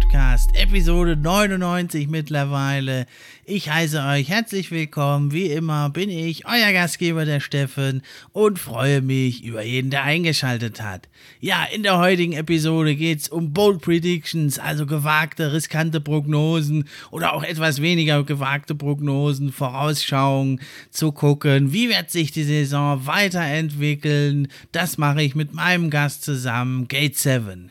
Podcast. Episode 99 mittlerweile. Ich heiße euch herzlich willkommen. Wie immer bin ich euer Gastgeber, der Steffen, und freue mich über jeden, der eingeschaltet hat. Ja, in der heutigen Episode geht es um Bold Predictions, also gewagte, riskante Prognosen oder auch etwas weniger gewagte Prognosen, Vorausschauungen zu gucken. Wie wird sich die Saison weiterentwickeln? Das mache ich mit meinem Gast zusammen, Gate 7.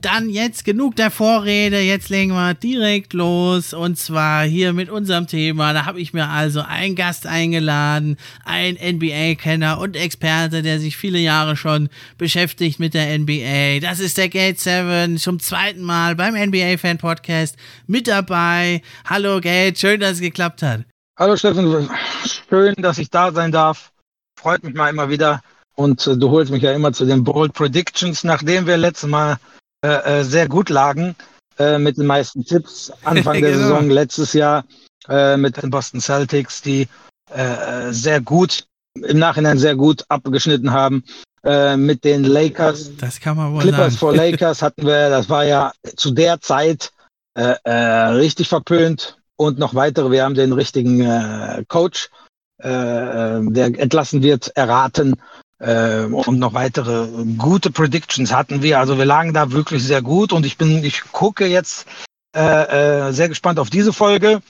Dann jetzt genug der Vorrede, jetzt legen wir direkt los und zwar hier mit unserem Thema. Da habe ich mir also einen Gast eingeladen, ein NBA-Kenner und Experte, der sich viele Jahre schon beschäftigt mit der NBA. Das ist der Gate 7 zum zweiten Mal beim NBA-Fan Podcast mit dabei. Hallo Gate, schön, dass es geklappt hat. Hallo Steffen, schön, dass ich da sein darf. Freut mich mal immer wieder. Und äh, du holst mich ja immer zu den Bold Predictions, nachdem wir letztes Mal äh, äh, sehr gut lagen äh, mit den meisten Tipps Anfang der genau. Saison letztes Jahr äh, mit den Boston Celtics, die äh, sehr gut im Nachhinein sehr gut abgeschnitten haben. Äh, mit den Lakers, das kann man wohl Clippers sagen. for Lakers hatten wir, das war ja zu der Zeit äh, äh, richtig verpönt und noch weitere. Wir haben den richtigen äh, Coach, äh, der entlassen wird, erraten äh, und noch weitere gute Predictions hatten wir. Also wir lagen da wirklich sehr gut und ich bin, ich gucke jetzt äh, äh, sehr gespannt auf diese Folge.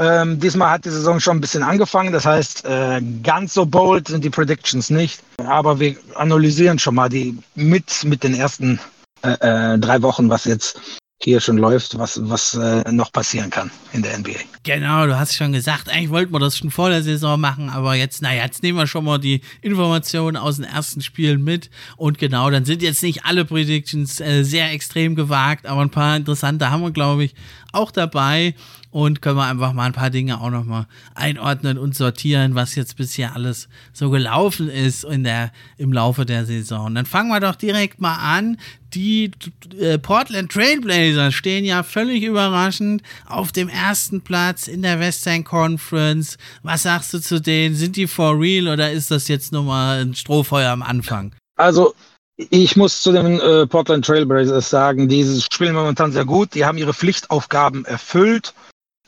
Ähm, diesmal hat die Saison schon ein bisschen angefangen, das heißt, äh, ganz so bold sind die Predictions nicht, aber wir analysieren schon mal die mit, mit den ersten äh, äh, drei Wochen, was jetzt hier schon läuft, was, was äh, noch passieren kann in der NBA. Genau, du hast schon gesagt, eigentlich wollten wir das schon vor der Saison machen, aber jetzt, naja, jetzt nehmen wir schon mal die Informationen aus den ersten Spielen mit. Und genau, dann sind jetzt nicht alle Predictions äh, sehr extrem gewagt, aber ein paar interessante haben wir, glaube ich, auch dabei und können wir einfach mal ein paar Dinge auch nochmal einordnen und sortieren, was jetzt bisher alles so gelaufen ist in der, im Laufe der Saison. Dann fangen wir doch direkt mal an. Die äh, Portland Trailblazers stehen ja völlig überraschend auf dem ersten Platz in der Western Conference. Was sagst du zu denen? Sind die for real oder ist das jetzt nur mal ein Strohfeuer am Anfang? Also ich muss zu den äh, Portland Trailblazers sagen, die spielen momentan sehr gut. Die haben ihre Pflichtaufgaben erfüllt,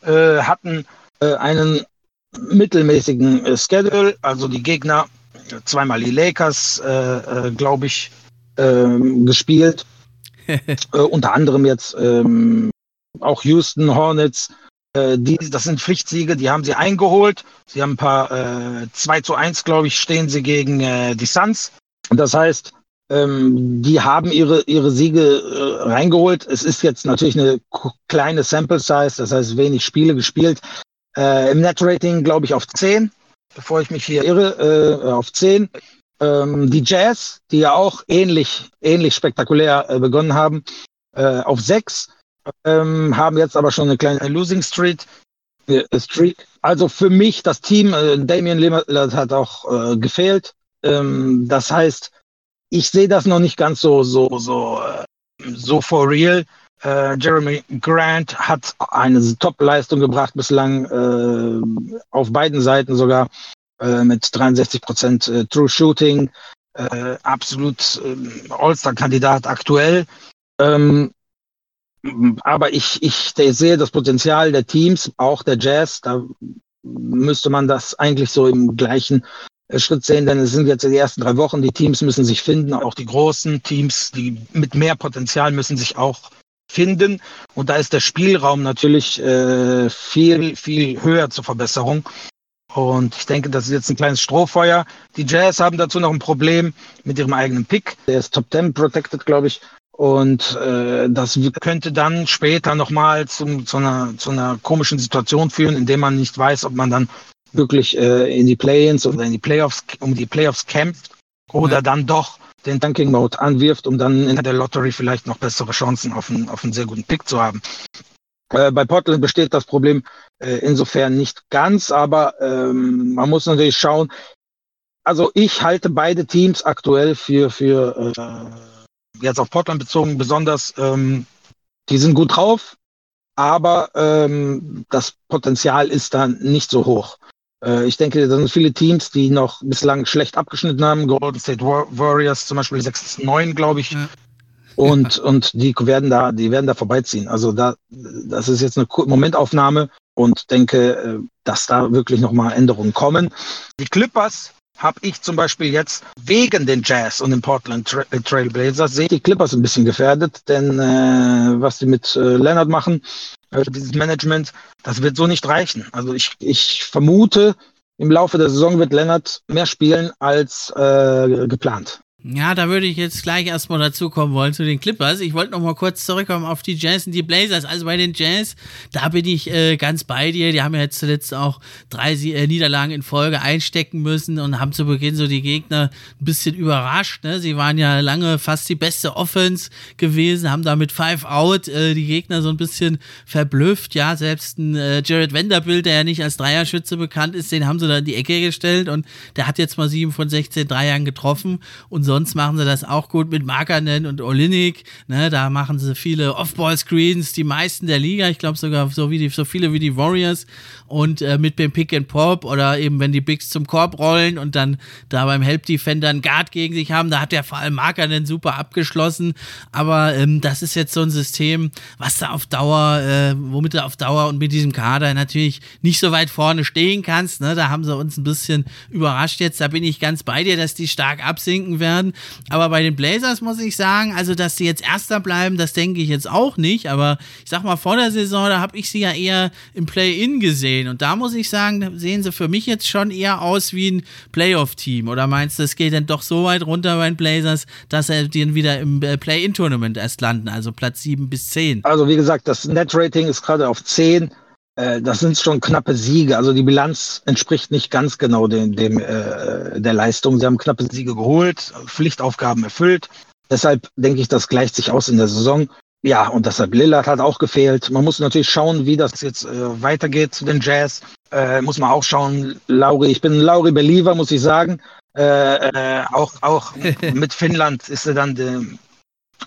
äh, hatten äh, einen mittelmäßigen äh, Schedule, also die Gegner zweimal die Lakers, äh, äh, glaube ich, ähm, gespielt. unter anderem jetzt ähm, auch Houston Hornets. die, das sind Pflichtsiege, die haben sie eingeholt. Sie haben ein paar äh, 2 zu 1, glaube ich, stehen sie gegen die Suns. Das heißt, ähm, die haben ihre, ihre Siege äh, reingeholt. Es ist jetzt natürlich eine kleine Sample Size, das heißt wenig Spiele gespielt. Äh, Im Net-Rating glaube ich auf 10, bevor ich mich hier irre, äh, auf 10. Ähm, die Jazz, die ja auch ähnlich, ähnlich spektakulär äh, begonnen haben, äh, auf 6, ähm, haben jetzt aber schon eine kleine Losing Street. Äh, Streak. Also für mich das Team, äh, Damian Lillard hat auch äh, gefehlt. Ähm, das heißt, ich sehe das noch nicht ganz so, so, so, äh, so for real. Äh, Jeremy Grant hat eine Top-Leistung gebracht bislang, äh, auf beiden Seiten sogar äh, mit 63 Prozent äh, True Shooting, äh, absolut äh, All-Star-Kandidat aktuell. Ähm, aber ich, ich sehe das Potenzial der Teams, auch der Jazz, da müsste man das eigentlich so im gleichen Schritt sehen, denn es sind jetzt die ersten drei Wochen, die Teams müssen sich finden, auch die großen Teams, die mit mehr Potenzial müssen sich auch finden. Und da ist der Spielraum natürlich äh, viel, viel höher zur Verbesserung. Und ich denke, das ist jetzt ein kleines Strohfeuer. Die Jazz haben dazu noch ein Problem mit ihrem eigenen Pick. Der ist Top 10 protected, glaube ich. Und äh, das könnte dann später nochmal zu, zu, einer, zu einer komischen Situation führen, indem man nicht weiß, ob man dann wirklich äh, in die Play-ins oder in die Playoffs, um die Playoffs kämpft oder ja. dann doch den Dunking Mode anwirft, um dann in der Lottery vielleicht noch bessere Chancen auf einen, auf einen sehr guten Pick zu haben. Äh, bei Portland besteht das Problem äh, insofern nicht ganz, aber ähm, man muss natürlich schauen. Also ich halte beide Teams aktuell für, für äh, jetzt auf Portland bezogen besonders, ähm, die sind gut drauf, aber ähm, das Potenzial ist dann nicht so hoch. Äh, ich denke, da sind viele Teams, die noch bislang schlecht abgeschnitten haben. Golden State Warriors zum Beispiel 6-9, glaube ich. Ja. Und, und die werden da, die werden da vorbeiziehen. Also da, das ist jetzt eine Momentaufnahme und denke, äh, dass da wirklich nochmal Änderungen kommen. Die Clippers habe ich zum Beispiel jetzt wegen den Jazz und den Portland Tra äh, Trailblazers, sehe die Clippers ein bisschen gefährdet, denn äh, was die mit äh, Leonard machen, äh, dieses Management, das wird so nicht reichen. Also ich, ich vermute, im Laufe der Saison wird Leonard mehr spielen als äh, geplant. Ja, da würde ich jetzt gleich erstmal dazu kommen wollen zu den Clippers. Ich wollte noch mal kurz zurückkommen auf die Jazz und die Blazers. Also bei den Jazz, da bin ich äh, ganz bei dir. Die haben ja jetzt zuletzt auch drei äh, Niederlagen in Folge einstecken müssen und haben zu Beginn so die Gegner ein bisschen überrascht. Ne? Sie waren ja lange fast die beste Offense gewesen, haben da mit Five Out äh, die Gegner so ein bisschen verblüfft. Ja, selbst ein äh, Jared Vanderbilt, der ja nicht als Dreierschütze bekannt ist, den haben sie da in die Ecke gestellt und der hat jetzt mal sieben von 16 Dreiern getroffen und so sonst machen sie das auch gut mit Markanen und Olinik. Ne, da machen sie viele Off-Ball-Screens, die meisten der Liga. Ich glaube sogar so, wie die, so viele wie die Warriors. Und äh, mit dem Pick and Pop oder eben wenn die Bigs zum Korb rollen und dann da beim Help-Defender einen Guard gegen sich haben, da hat der vor allem Markanen super abgeschlossen. Aber ähm, das ist jetzt so ein System, was da auf Dauer, äh, womit du auf Dauer und mit diesem Kader natürlich nicht so weit vorne stehen kannst. Ne? Da haben sie uns ein bisschen überrascht jetzt. Da bin ich ganz bei dir, dass die stark absinken werden werden. Aber bei den Blazers muss ich sagen, also dass sie jetzt Erster bleiben, das denke ich jetzt auch nicht. Aber ich sag mal, vor der Saison, da habe ich sie ja eher im Play-In gesehen. Und da muss ich sagen, sehen sie für mich jetzt schon eher aus wie ein Playoff-Team. Oder meinst du, es geht dann doch so weit runter bei den Blazers, dass sie dann wieder im äh, Play-In-Tournament erst landen, also Platz 7 bis 10? Also wie gesagt, das Net-Rating ist gerade auf 10 äh, das sind schon knappe Siege. Also die Bilanz entspricht nicht ganz genau dem, dem äh, der Leistung. Sie haben knappe Siege geholt, Pflichtaufgaben erfüllt. Deshalb denke ich, das gleicht sich aus in der Saison. Ja, und deshalb Lillard hat auch gefehlt. Man muss natürlich schauen, wie das jetzt äh, weitergeht zu den Jazz. Äh, muss man auch schauen, Lauri, ich bin ein Lauri Believer, muss ich sagen. Äh, äh, auch auch mit Finnland ist er dann die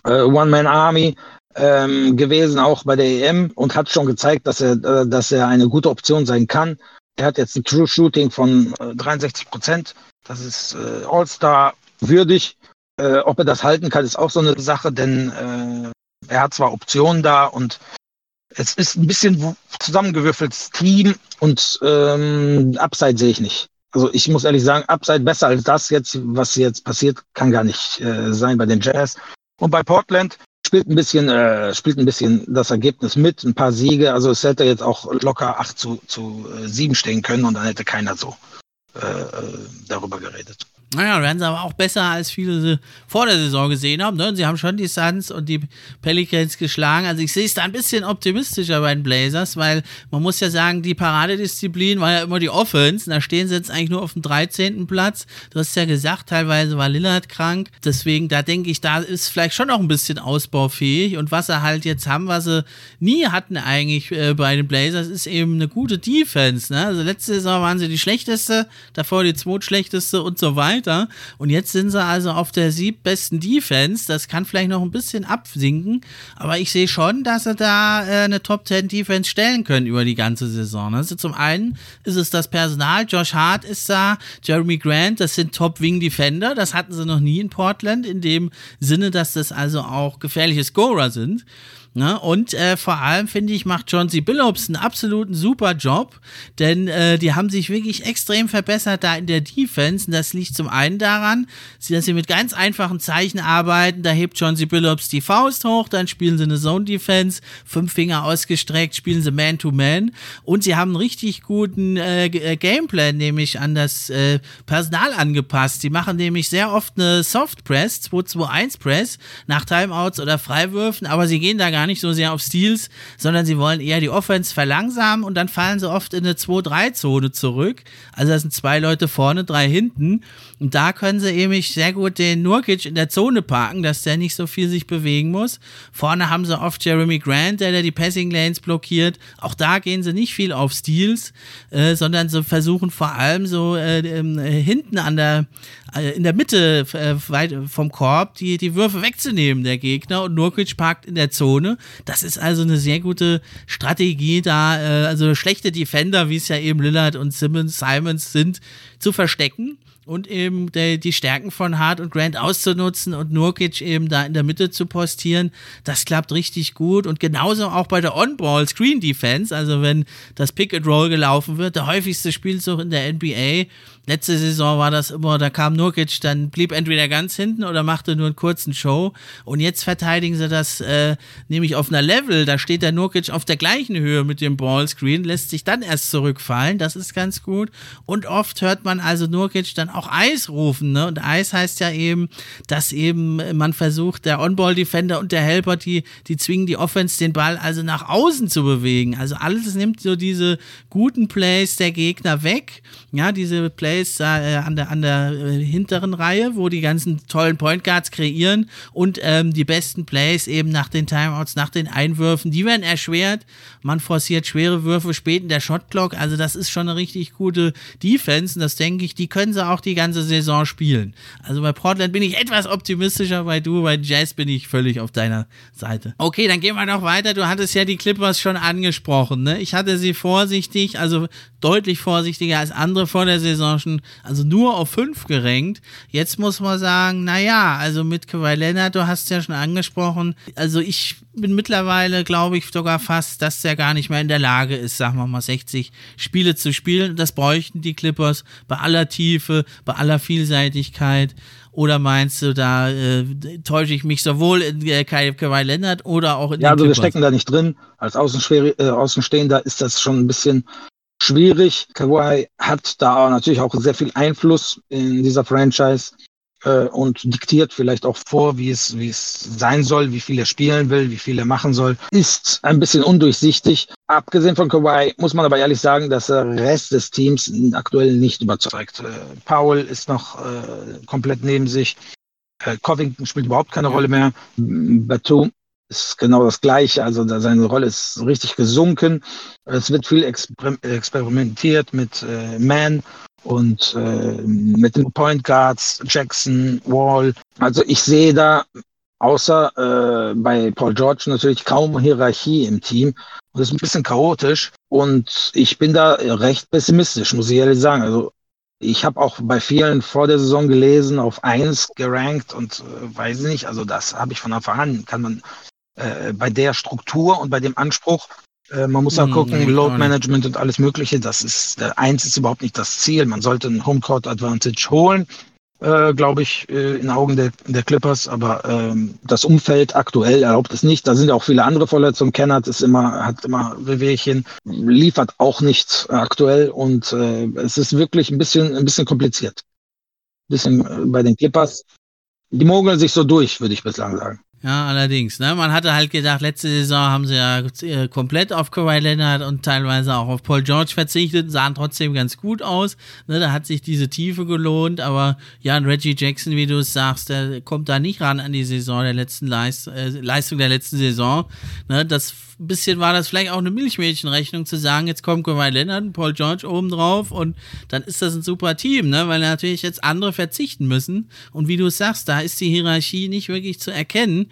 äh, One-Man-Army ähm, gewesen, auch bei der EM und hat schon gezeigt, dass er, äh, dass er eine gute Option sein kann. Er hat jetzt ein True Shooting von äh, 63 Prozent. Das ist äh, All-Star würdig. Äh, ob er das halten kann, ist auch so eine Sache, denn äh, er hat zwar Optionen da und es ist ein bisschen zusammengewürfeltes Team und ähm, Upside sehe ich nicht. Also ich muss ehrlich sagen, Upside besser als das jetzt, was jetzt passiert, kann gar nicht äh, sein bei den Jazz. Und bei Portland spielt ein bisschen, äh, spielt ein bisschen das Ergebnis mit, ein paar Siege. Also es hätte jetzt auch locker 8 zu, zu äh, 7 stehen können und dann hätte keiner so äh, äh darüber geredet. Naja, werden sie aber auch besser, als viele vor der Saison gesehen haben. Ne? Sie haben schon die Suns und die Pelicans geschlagen. Also ich sehe es da ein bisschen optimistischer bei den Blazers, weil man muss ja sagen, die Paradedisziplin war ja immer die Offense. Da stehen sie jetzt eigentlich nur auf dem 13. Platz. Du hast ja gesagt, teilweise war Lillard krank. Deswegen, da denke ich, da ist vielleicht schon noch ein bisschen ausbaufähig. Und was sie halt jetzt haben, was sie nie hatten eigentlich äh, bei den Blazers, ist eben eine gute Defense. Ne? Also letzte Saison waren sie die schlechteste, davor die zweitschlechteste und so weiter weiter. Und jetzt sind sie also auf der siebbesten Defense. Das kann vielleicht noch ein bisschen absinken, aber ich sehe schon, dass sie da äh, eine Top 10 Defense stellen können über die ganze Saison. Also zum einen ist es das Personal. Josh Hart ist da, Jeremy Grant, das sind Top Wing Defender. Das hatten sie noch nie in Portland, in dem Sinne, dass das also auch gefährliche Scorer sind. Ne? Und äh, vor allem finde ich, macht John C. Billups einen absoluten super Job, denn äh, die haben sich wirklich extrem verbessert da in der Defense. Und das liegt zum einen daran, dass sie mit ganz einfachen Zeichen arbeiten. Da hebt John C. Billups die Faust hoch, dann spielen sie eine Zone Defense, fünf Finger ausgestreckt, spielen sie Man-to-Man. Und sie haben einen richtig guten äh, äh, Gameplan, nämlich an das äh, Personal angepasst. Sie machen nämlich sehr oft eine Soft Press, 2-2-1 Press, nach Timeouts oder Freiwürfen, aber sie gehen da gar gar nicht so sehr auf Steals, sondern sie wollen eher die Offense verlangsamen und dann fallen sie oft in eine 2-3-Zone zurück. Also da sind zwei Leute vorne, drei hinten. Und da können sie eben sehr gut den Nurkic in der Zone parken, dass der nicht so viel sich bewegen muss. Vorne haben sie oft Jeremy Grant, der, der die Passing Lanes blockiert. Auch da gehen sie nicht viel auf Steals, äh, sondern sie versuchen vor allem so äh, äh, hinten an der, in der Mitte äh, vom Korb die, die Würfe wegzunehmen, der Gegner. Und Nurkic parkt in der Zone. Das ist also eine sehr gute Strategie, da äh, also schlechte Defender, wie es ja eben Lillard und Simmons, Simons sind, zu verstecken und eben der, die Stärken von Hart und Grant auszunutzen und Nurkic eben da in der Mitte zu postieren. Das klappt richtig gut und genauso auch bei der On-Ball Screen Defense, also wenn das Pick and Roll gelaufen wird, der häufigste Spielzug in der NBA Letzte Saison war das immer, da kam Nurkic, dann blieb entweder ganz hinten oder machte nur einen kurzen Show. Und jetzt verteidigen sie das äh, nämlich auf einer Level. Da steht der Nurkic auf der gleichen Höhe mit dem Ballscreen, lässt sich dann erst zurückfallen. Das ist ganz gut. Und oft hört man also Nurkic dann auch Eis rufen. Ne? Und Eis heißt ja eben, dass eben man versucht, der On-Ball-Defender und der Helper, die, die zwingen die Offense, den Ball also nach außen zu bewegen. Also alles nimmt so diese guten Plays der Gegner weg. Ja, diese Plays Plays äh, an der, an der äh, hinteren Reihe, wo die ganzen tollen Point Guards kreieren und ähm, die besten Plays eben nach den Timeouts, nach den Einwürfen, die werden erschwert. Man forciert schwere Würfe spät in der Shotclock. Also das ist schon eine richtig gute Defense und das denke ich, die können sie auch die ganze Saison spielen. Also bei Portland bin ich etwas optimistischer, bei du, bei Jazz bin ich völlig auf deiner Seite. Okay, dann gehen wir noch weiter. Du hattest ja die Clippers schon angesprochen. Ne? Ich hatte sie vorsichtig, also deutlich vorsichtiger als andere vor der Saison schon, also nur auf 5 gerankt. Jetzt muss man sagen, naja, also mit Kawhi Leonard, du hast ja schon angesprochen, also ich bin mittlerweile, glaube ich, sogar fast, dass der gar nicht mehr in der Lage ist, sagen wir mal, 60 Spiele zu spielen. Das bräuchten die Clippers bei aller Tiefe, bei aller Vielseitigkeit. Oder meinst du, da äh, täusche ich mich sowohl in äh, Kawhi Leonard oder auch in Ja, also wir stecken da nicht drin. Als äh, Außenstehender ist das schon ein bisschen schwierig. Kawhi hat da natürlich auch sehr viel Einfluss in dieser Franchise äh, und diktiert vielleicht auch vor, wie es, wie es sein soll, wie viel er spielen will, wie viel er machen soll. Ist ein bisschen undurchsichtig. Abgesehen von Kawhi muss man aber ehrlich sagen, dass der Rest des Teams aktuell nicht überzeugt. Äh, Powell ist noch äh, komplett neben sich. Äh, Covington spielt überhaupt keine Rolle mehr. Batum ist genau das Gleiche. Also seine Rolle ist richtig gesunken. Es wird viel exper experimentiert mit äh, Man und äh, mit den Point Guards, Jackson, Wall. Also ich sehe da außer äh, bei Paul George natürlich kaum Hierarchie im Team. Und das ist ein bisschen chaotisch. Und ich bin da recht pessimistisch, muss ich ehrlich sagen. Also ich habe auch bei vielen vor der Saison gelesen, auf eins gerankt und äh, weiß nicht, also das habe ich von Anfang an, kann man äh, bei der Struktur und bei dem Anspruch, äh, man muss auch hm, gucken, mhm, Load Management und alles Mögliche, das ist, äh, eins ist überhaupt nicht das Ziel. Man sollte einen Homecourt Advantage holen, äh, glaube ich, äh, in Augen der, der Clippers, aber ähm, das Umfeld aktuell erlaubt es nicht. Da sind auch viele andere Verletzungen. Kennard ist immer, hat immer Wehwehchen, liefert auch nicht aktuell und äh, es ist wirklich ein bisschen, ein bisschen kompliziert. Ein bisschen äh, bei den Clippers. Die mogeln sich so durch, würde ich bislang sagen. Ja, allerdings. Ne? Man hatte halt gedacht, letzte Saison haben sie ja äh, komplett auf Kawhi Leonard und teilweise auch auf Paul George verzichtet, sahen trotzdem ganz gut aus. Ne? Da hat sich diese Tiefe gelohnt, aber ja, Reggie Jackson, wie du es sagst, der kommt da nicht ran an die Saison der letzten Leist äh, Leistung der letzten Saison. Ne? Das ein bisschen war das vielleicht auch eine Milchmädchenrechnung zu sagen, jetzt kommt Kawhi Leonard und Paul George oben drauf und dann ist das ein super Team, ne? weil natürlich jetzt andere verzichten müssen. Und wie du sagst, da ist die Hierarchie nicht wirklich zu erkennen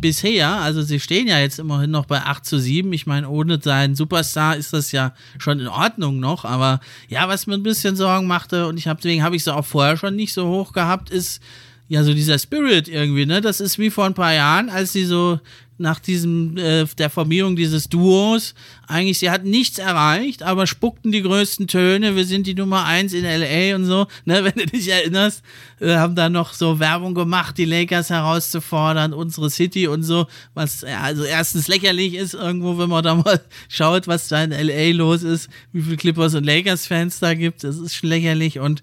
bisher, also sie stehen ja jetzt immerhin noch bei 8 zu 7. Ich meine, ohne seinen Superstar ist das ja schon in Ordnung noch. Aber ja, was mir ein bisschen Sorgen machte, und ich habe deswegen habe ich sie auch vorher schon nicht so hoch gehabt, ist ja so dieser Spirit irgendwie, ne? Das ist wie vor ein paar Jahren, als sie so nach diesem, äh, der Formierung dieses Duos, eigentlich, sie hatten nichts erreicht, aber spuckten die größten Töne, wir sind die Nummer eins in LA und so, ne, wenn du dich erinnerst, äh, haben da noch so Werbung gemacht, die Lakers herauszufordern, unsere City und so, was also erstens lächerlich ist irgendwo, wenn man da mal schaut, was da in LA los ist, wie viele Clippers und Lakers-Fans da gibt, das ist schon lächerlich und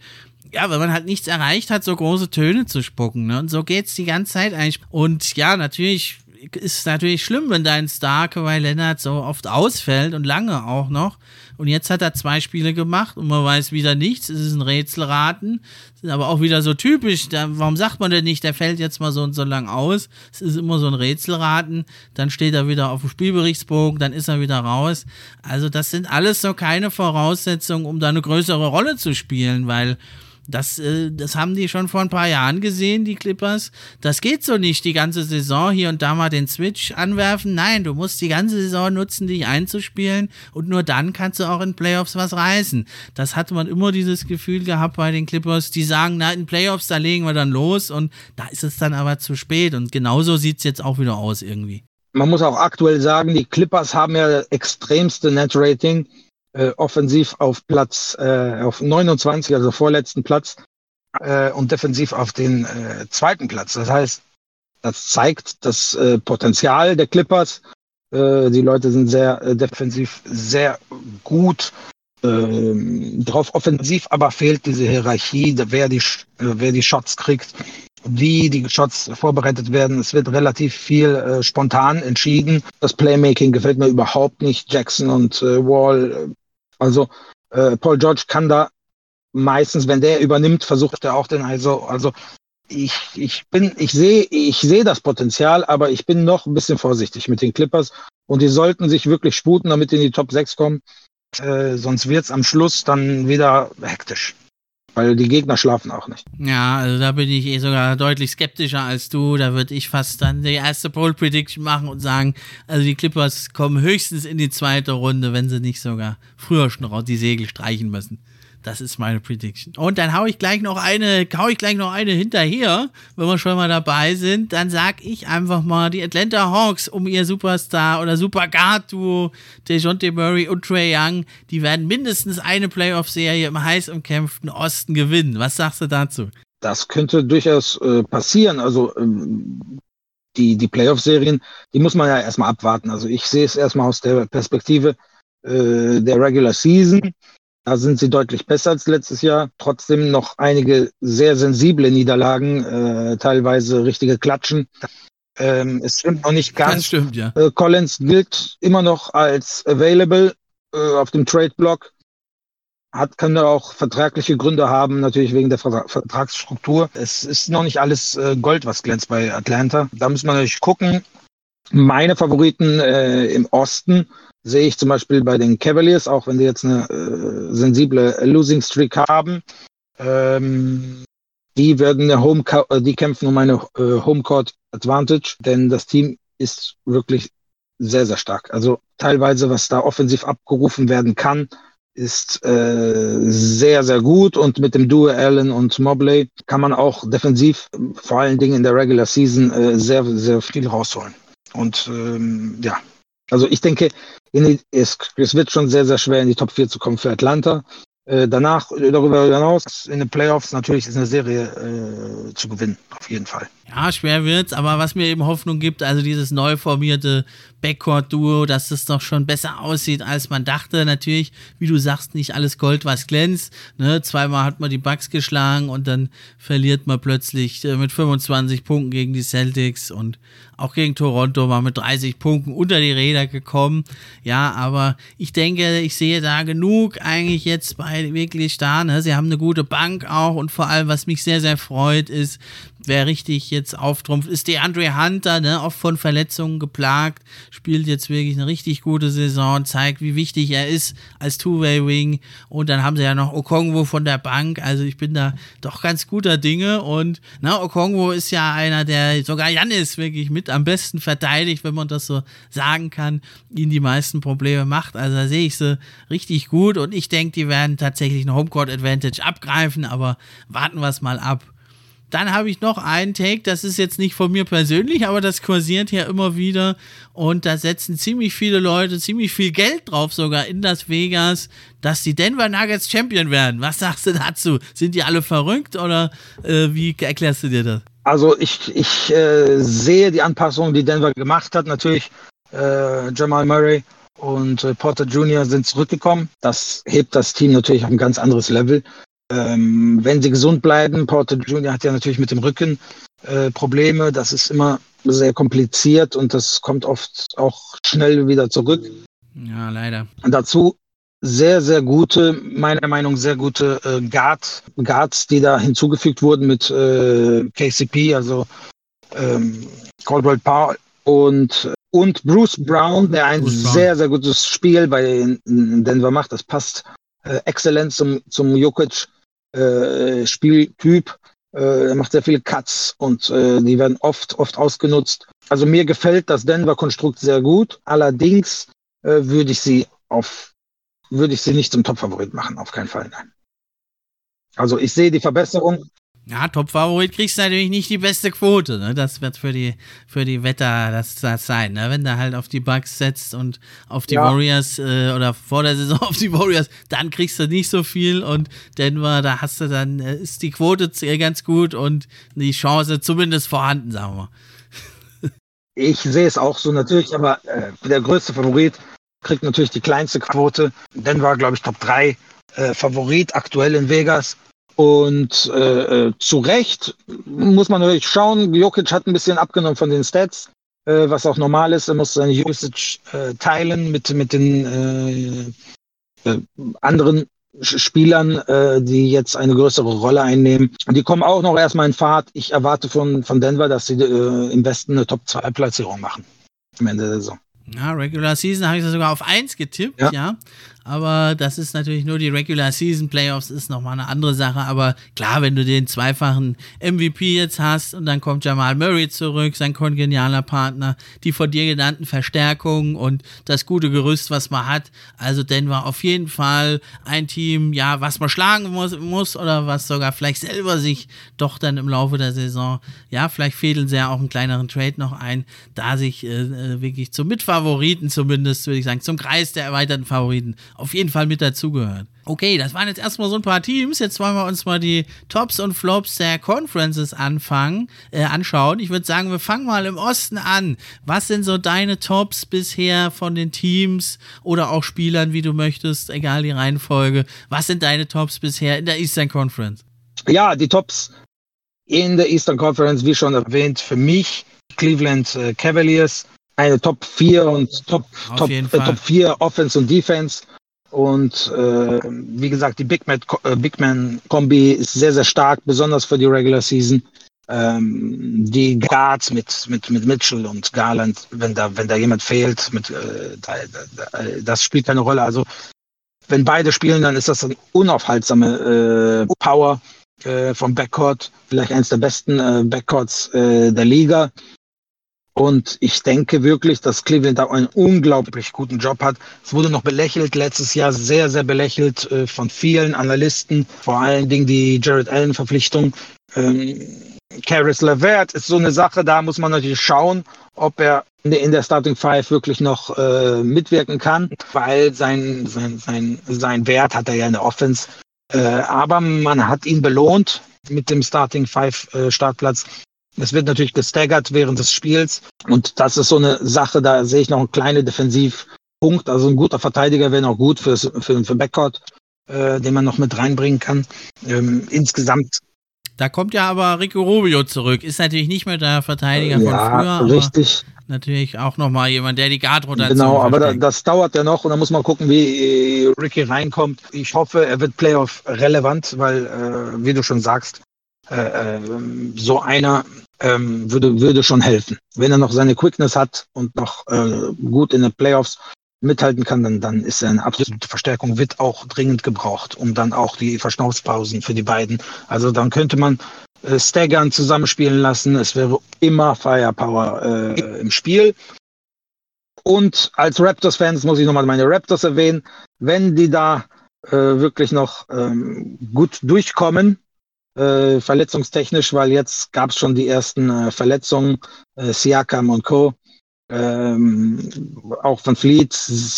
ja, wenn man halt nichts erreicht hat, so große Töne zu spucken. Ne? Und so geht's die ganze Zeit eigentlich. Und ja, natürlich ist natürlich schlimm, wenn dein Star Kawhi Leonard so oft ausfällt und lange auch noch. Und jetzt hat er zwei Spiele gemacht und man weiß wieder nichts. Es ist ein Rätselraten. Sind aber auch wieder so typisch. Da, warum sagt man denn nicht, der fällt jetzt mal so und so lang aus? Es ist immer so ein Rätselraten. Dann steht er wieder auf dem Spielberichtsbogen, dann ist er wieder raus. Also das sind alles so keine Voraussetzungen, um da eine größere Rolle zu spielen, weil das, äh, das haben die schon vor ein paar Jahren gesehen, die Clippers. Das geht so nicht, die ganze Saison hier und da mal den Switch anwerfen. Nein, du musst die ganze Saison nutzen, dich einzuspielen und nur dann kannst du auch in Playoffs was reißen. Das hatte man immer dieses Gefühl gehabt bei den Clippers, die sagen, na, in Playoffs, da legen wir dann los und da ist es dann aber zu spät und genauso sieht es jetzt auch wieder aus irgendwie. Man muss auch aktuell sagen, die Clippers haben ja extremste Net-Rating äh, offensiv auf Platz äh, auf 29, also vorletzten Platz äh, und defensiv auf den äh, zweiten Platz. Das heißt, das zeigt das äh, Potenzial der Clippers. Äh, die Leute sind sehr defensiv sehr gut äh, drauf offensiv, aber fehlt diese Hierarchie, wer die, wer die Shots kriegt, wie die Shots vorbereitet werden. Es wird relativ viel äh, spontan entschieden. Das Playmaking gefällt mir überhaupt nicht. Jackson und äh, Wall also äh, Paul George kann da meistens, wenn der übernimmt, versucht er auch den also also ich, ich bin ich sehe ich sehe das Potenzial, aber ich bin noch ein bisschen vorsichtig mit den Clippers und die sollten sich wirklich sputen, damit die in die Top 6 kommen. Äh, sonst wird's am Schluss dann wieder hektisch weil die Gegner schlafen auch nicht. Ja, also da bin ich eh sogar deutlich skeptischer als du. Da würde ich fast dann die erste Pole Prediction machen und sagen, also die Clippers kommen höchstens in die zweite Runde, wenn sie nicht sogar früher schon die Segel streichen müssen. Das ist meine Prediction. Und dann hau ich gleich noch eine, hau ich gleich noch eine hinterher, wenn wir schon mal dabei sind. Dann sag ich einfach mal, die Atlanta Hawks um ihr Superstar oder Superguard-Duo, DeJounte Murray und Trey Young, die werden mindestens eine Playoff-Serie im heiß umkämpften Osten gewinnen. Was sagst du dazu? Das könnte durchaus äh, passieren. Also ähm, die, die Playoff-Serien, die muss man ja erstmal abwarten. Also ich sehe es erstmal aus der Perspektive äh, der Regular Season. Da sind sie deutlich besser als letztes Jahr. Trotzdem noch einige sehr sensible Niederlagen, äh, teilweise richtige Klatschen. Ähm, es stimmt noch nicht ganz. Das stimmt, ja. Äh, Collins gilt immer noch als available äh, auf dem Trade-Block. Hat, kann auch vertragliche Gründe haben, natürlich wegen der Vertragsstruktur. Es ist noch nicht alles äh, Gold, was glänzt bei Atlanta. Da muss man natürlich gucken. Meine Favoriten äh, im Osten sehe ich zum Beispiel bei den Cavaliers, auch wenn die jetzt eine äh, sensible Losing Streak haben. Ähm, die werden eine Home äh, die kämpfen um eine äh, Homecourt Advantage, denn das Team ist wirklich sehr, sehr stark. Also teilweise, was da offensiv abgerufen werden kann, ist äh, sehr, sehr gut und mit dem Duo Allen und Mobley kann man auch defensiv, vor allen Dingen in der Regular Season, äh, sehr, sehr viel rausholen. Und ähm, ja, also ich denke, die, es, es, wird schon sehr, sehr schwer in die Top 4 zu kommen für Atlanta. Äh, danach, darüber hinaus, in den Playoffs natürlich ist eine Serie äh, zu gewinnen, auf jeden Fall. Ja, schwer wird's, aber was mir eben Hoffnung gibt, also dieses neu formierte Backcourt-Duo, dass es doch schon besser aussieht, als man dachte. Natürlich, wie du sagst, nicht alles Gold, was glänzt. Ne? Zweimal hat man die Bucks geschlagen und dann verliert man plötzlich äh, mit 25 Punkten gegen die Celtics und auch gegen Toronto war mit 30 Punkten unter die Räder gekommen. Ja, aber ich denke, ich sehe da genug eigentlich jetzt bei wirklich da. Ne? Sie haben eine gute Bank auch und vor allem, was mich sehr, sehr freut, ist, wer richtig jetzt auftrumpft, ist der Andre Hunter, ne, oft von Verletzungen geplagt, spielt jetzt wirklich eine richtig gute Saison, zeigt, wie wichtig er ist als Two-Way-Wing. Und dann haben sie ja noch Okongwo von der Bank. Also ich bin da doch ganz guter Dinge. Und na, Okongwo ist ja einer, der sogar Janis wirklich mit am besten verteidigt, wenn man das so sagen kann, ihn die meisten Probleme macht. Also da sehe ich sie richtig gut. Und ich denke, die werden tatsächlich eine Homecourt Advantage abgreifen, aber warten wir es mal ab. Dann habe ich noch einen Take, das ist jetzt nicht von mir persönlich, aber das kursiert hier immer wieder. Und da setzen ziemlich viele Leute ziemlich viel Geld drauf, sogar in Las Vegas, dass die Denver Nuggets Champion werden. Was sagst du dazu? Sind die alle verrückt oder äh, wie erklärst du dir das? Also ich, ich äh, sehe die Anpassungen, die Denver gemacht hat. Natürlich äh, Jamal Murray und äh, Porter Jr. sind zurückgekommen. Das hebt das Team natürlich auf ein ganz anderes Level. Ähm, wenn sie gesund bleiben, Porter Jr. hat ja natürlich mit dem Rücken äh, Probleme. Das ist immer sehr kompliziert und das kommt oft auch schnell wieder zurück. Ja, leider. Und dazu sehr, sehr gute, meiner Meinung nach sehr gute äh, Guard, Guards, die da hinzugefügt wurden mit äh, KCP, also ähm, Caldwell Powell und, und Bruce Brown, der ein Bruce sehr, sehr gutes Spiel bei Denver macht. Das passt äh, exzellent zum, zum Jokic äh, Spieltyp. Äh, er macht sehr viele Cuts und äh, die werden oft, oft ausgenutzt. Also mir gefällt das Denver-Konstrukt sehr gut. Allerdings äh, würde ich sie auf, würde ich sie nicht zum Top-Favorit machen, auf keinen Fall. Nein. Also ich sehe die Verbesserung, ja, Top-Favorit kriegst du natürlich nicht die beste Quote. Ne? Das wird für die, für die Wetter das, das sein. Ne? Wenn du halt auf die Bucks setzt und auf die ja. Warriors äh, oder vor der Saison auf die Warriors, dann kriegst du nicht so viel. Und Denver, da hast du dann, äh, ist die Quote ganz gut und die Chance zumindest vorhanden, sagen wir mal. Ich sehe es auch so natürlich, aber äh, der größte Favorit kriegt natürlich die kleinste Quote. Denver, glaube ich, Top 3 äh, Favorit aktuell in Vegas. Und äh, äh, zu Recht muss man natürlich schauen, Jokic hat ein bisschen abgenommen von den Stats, äh, was auch normal ist. Er muss seine Usage äh, teilen mit, mit den äh, äh, anderen Spielern, die jetzt eine größere Rolle einnehmen. Die kommen auch noch erstmal in Fahrt. Ich erwarte von, von Denver, dass sie im Westen eine Top-2-Platzierung machen am Ende der Saison. Ja, Regular Season habe ich sogar auf 1 getippt, ja. ja. Aber das ist natürlich nur die Regular Season Playoffs, ist nochmal eine andere Sache. Aber klar, wenn du den zweifachen MVP jetzt hast und dann kommt Jamal Murray zurück, sein kongenialer Partner, die von dir genannten Verstärkungen und das gute Gerüst, was man hat. Also Denver auf jeden Fall ein Team, ja, was man schlagen muss, muss oder was sogar vielleicht selber sich doch dann im Laufe der Saison, ja, vielleicht fädeln sie ja auch einen kleineren Trade noch ein, da sich äh, äh wirklich zum Mitfavoriten zumindest, würde ich sagen, zum Kreis der erweiterten Favoriten auf jeden Fall mit dazugehört. Okay, das waren jetzt erstmal so ein paar Teams. Jetzt wollen wir uns mal die Tops und Flops der Conferences anfangen, äh, anschauen. Ich würde sagen, wir fangen mal im Osten an. Was sind so deine Tops bisher von den Teams oder auch Spielern, wie du möchtest, egal die Reihenfolge? Was sind deine Tops bisher in der Eastern Conference? Ja, die Tops in der Eastern Conference, wie schon erwähnt, für mich Cleveland äh, Cavaliers, eine Top 4 und Top, Top, äh, Top 4 Offense und Defense. Und äh, wie gesagt, die Big Man, äh, Big Man Kombi ist sehr, sehr stark, besonders für die Regular Season. Ähm, die Guards mit, mit, mit Mitchell und Garland, wenn da, wenn da jemand fehlt, mit, äh, da, da, das spielt keine Rolle. Also wenn beide spielen, dann ist das eine unaufhaltsame äh, Power äh, vom Backcourt, vielleicht eines der besten äh, Backcourts äh, der Liga. Und ich denke wirklich, dass Cleveland da einen unglaublich guten Job hat. Es wurde noch belächelt letztes Jahr, sehr, sehr belächelt äh, von vielen Analysten, vor allen Dingen die Jared Allen-Verpflichtung. Ähm, Caris LeVert ist so eine Sache, da muss man natürlich schauen, ob er in der Starting Five wirklich noch äh, mitwirken kann, weil sein, sein, sein, sein Wert hat er ja in der Offense. Äh, aber man hat ihn belohnt mit dem Starting Five äh, Startplatz es wird natürlich gestaggert während des Spiels. Und das ist so eine Sache, da sehe ich noch einen kleinen Defensivpunkt. Also ein guter Verteidiger wäre noch gut fürs, für, für Backcourt, äh, den man noch mit reinbringen kann. Ähm, insgesamt. Da kommt ja aber Rico Rubio zurück. Ist natürlich nicht mehr der Verteidiger von ja, früher. Richtig. Natürlich auch nochmal jemand, der die Guard-Rotation Genau, aber da, das dauert ja noch und da muss man gucken, wie äh, Ricky reinkommt. Ich hoffe, er wird Playoff relevant, weil, äh, wie du schon sagst, äh, so einer ähm, würde, würde schon helfen. Wenn er noch seine Quickness hat und noch äh, gut in den Playoffs mithalten kann, dann, dann ist er eine absolute Verstärkung, wird auch dringend gebraucht, um dann auch die Verschnaufspausen für die beiden. Also dann könnte man äh, staggern zusammenspielen lassen. Es wäre immer Firepower äh, im Spiel. Und als Raptors-Fans muss ich nochmal meine Raptors erwähnen. Wenn die da äh, wirklich noch ähm, gut durchkommen, äh, verletzungstechnisch, weil jetzt gab es schon die ersten äh, Verletzungen, äh, Siakam und Co. Ähm, auch von Fleet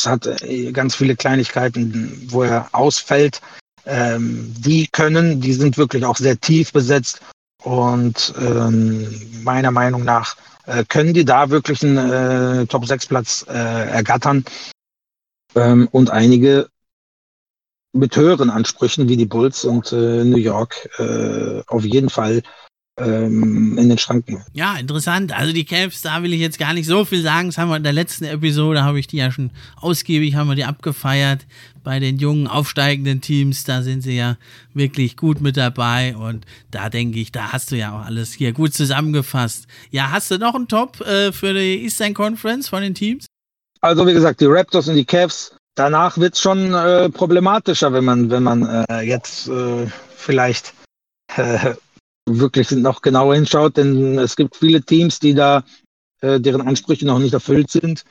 hat äh, ganz viele Kleinigkeiten, wo er ausfällt. Ähm, die können, die sind wirklich auch sehr tief besetzt und ähm, meiner Meinung nach äh, können die da wirklich einen äh, Top 6 Platz äh, ergattern. Ähm, und einige mit höheren Ansprüchen wie die Bulls und äh, New York äh, auf jeden Fall ähm, in den Schranken. Ja, interessant. Also die Cavs, da will ich jetzt gar nicht so viel sagen. Das haben wir in der letzten Episode, habe ich die ja schon ausgiebig, haben wir die abgefeiert. Bei den jungen, aufsteigenden Teams, da sind sie ja wirklich gut mit dabei. Und da denke ich, da hast du ja auch alles hier gut zusammengefasst. Ja, hast du noch einen Top äh, für die Eastern Conference von den Teams? Also wie gesagt, die Raptors und die Cavs danach wird es schon äh, problematischer, wenn man, wenn man äh, jetzt äh, vielleicht äh, wirklich noch genauer hinschaut, denn es gibt viele Teams, die da, äh, deren Ansprüche noch nicht erfüllt sind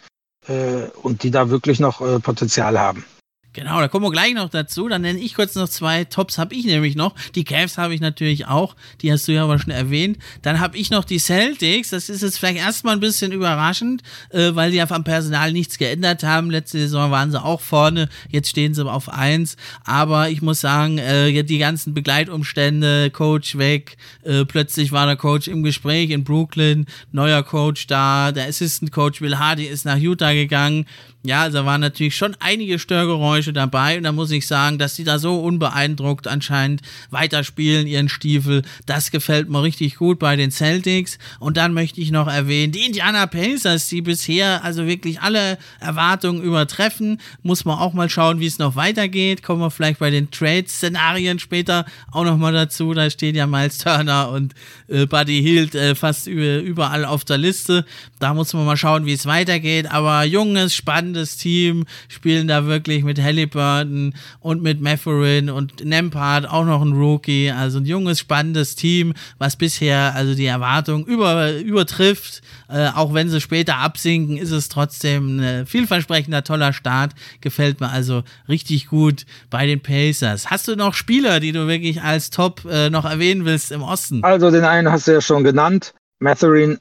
äh, und die da wirklich noch Potenzial haben. Genau, da kommen wir gleich noch dazu. Dann nenne ich kurz noch zwei Tops, habe ich nämlich noch. Die Cavs habe ich natürlich auch, die hast du ja aber schon erwähnt. Dann habe ich noch die Celtics. Das ist jetzt vielleicht erstmal ein bisschen überraschend, äh, weil sie ja am Personal nichts geändert haben. Letzte Saison waren sie auch vorne, jetzt stehen sie auf eins. Aber ich muss sagen, äh, die ganzen Begleitumstände, Coach weg, äh, plötzlich war der Coach im Gespräch in Brooklyn, neuer Coach da, der Assistant Coach Will Hardy ist nach Utah gegangen. Ja, also waren natürlich schon einige Störgeräusche dabei und da muss ich sagen, dass sie da so unbeeindruckt anscheinend weiterspielen, ihren Stiefel. Das gefällt mir richtig gut bei den Celtics. Und dann möchte ich noch erwähnen, die Indiana Pacers, die bisher also wirklich alle Erwartungen übertreffen. Muss man auch mal schauen, wie es noch weitergeht. Kommen wir vielleicht bei den Trade-Szenarien später auch nochmal dazu. Da steht ja Miles Turner und äh, Buddy Hield äh, fast überall auf der Liste. Da muss man mal schauen, wie es weitergeht. Aber junges, spannendes spannendes Team, spielen da wirklich mit Halliburton und mit Matherin und Nempard auch noch ein Rookie, also ein junges, spannendes Team, was bisher also die Erwartung über, übertrifft. Äh, auch wenn sie später absinken, ist es trotzdem ein vielversprechender, toller Start. Gefällt mir also richtig gut bei den Pacers. Hast du noch Spieler, die du wirklich als Top äh, noch erwähnen willst im Osten? Also den einen hast du ja schon genannt. Matherin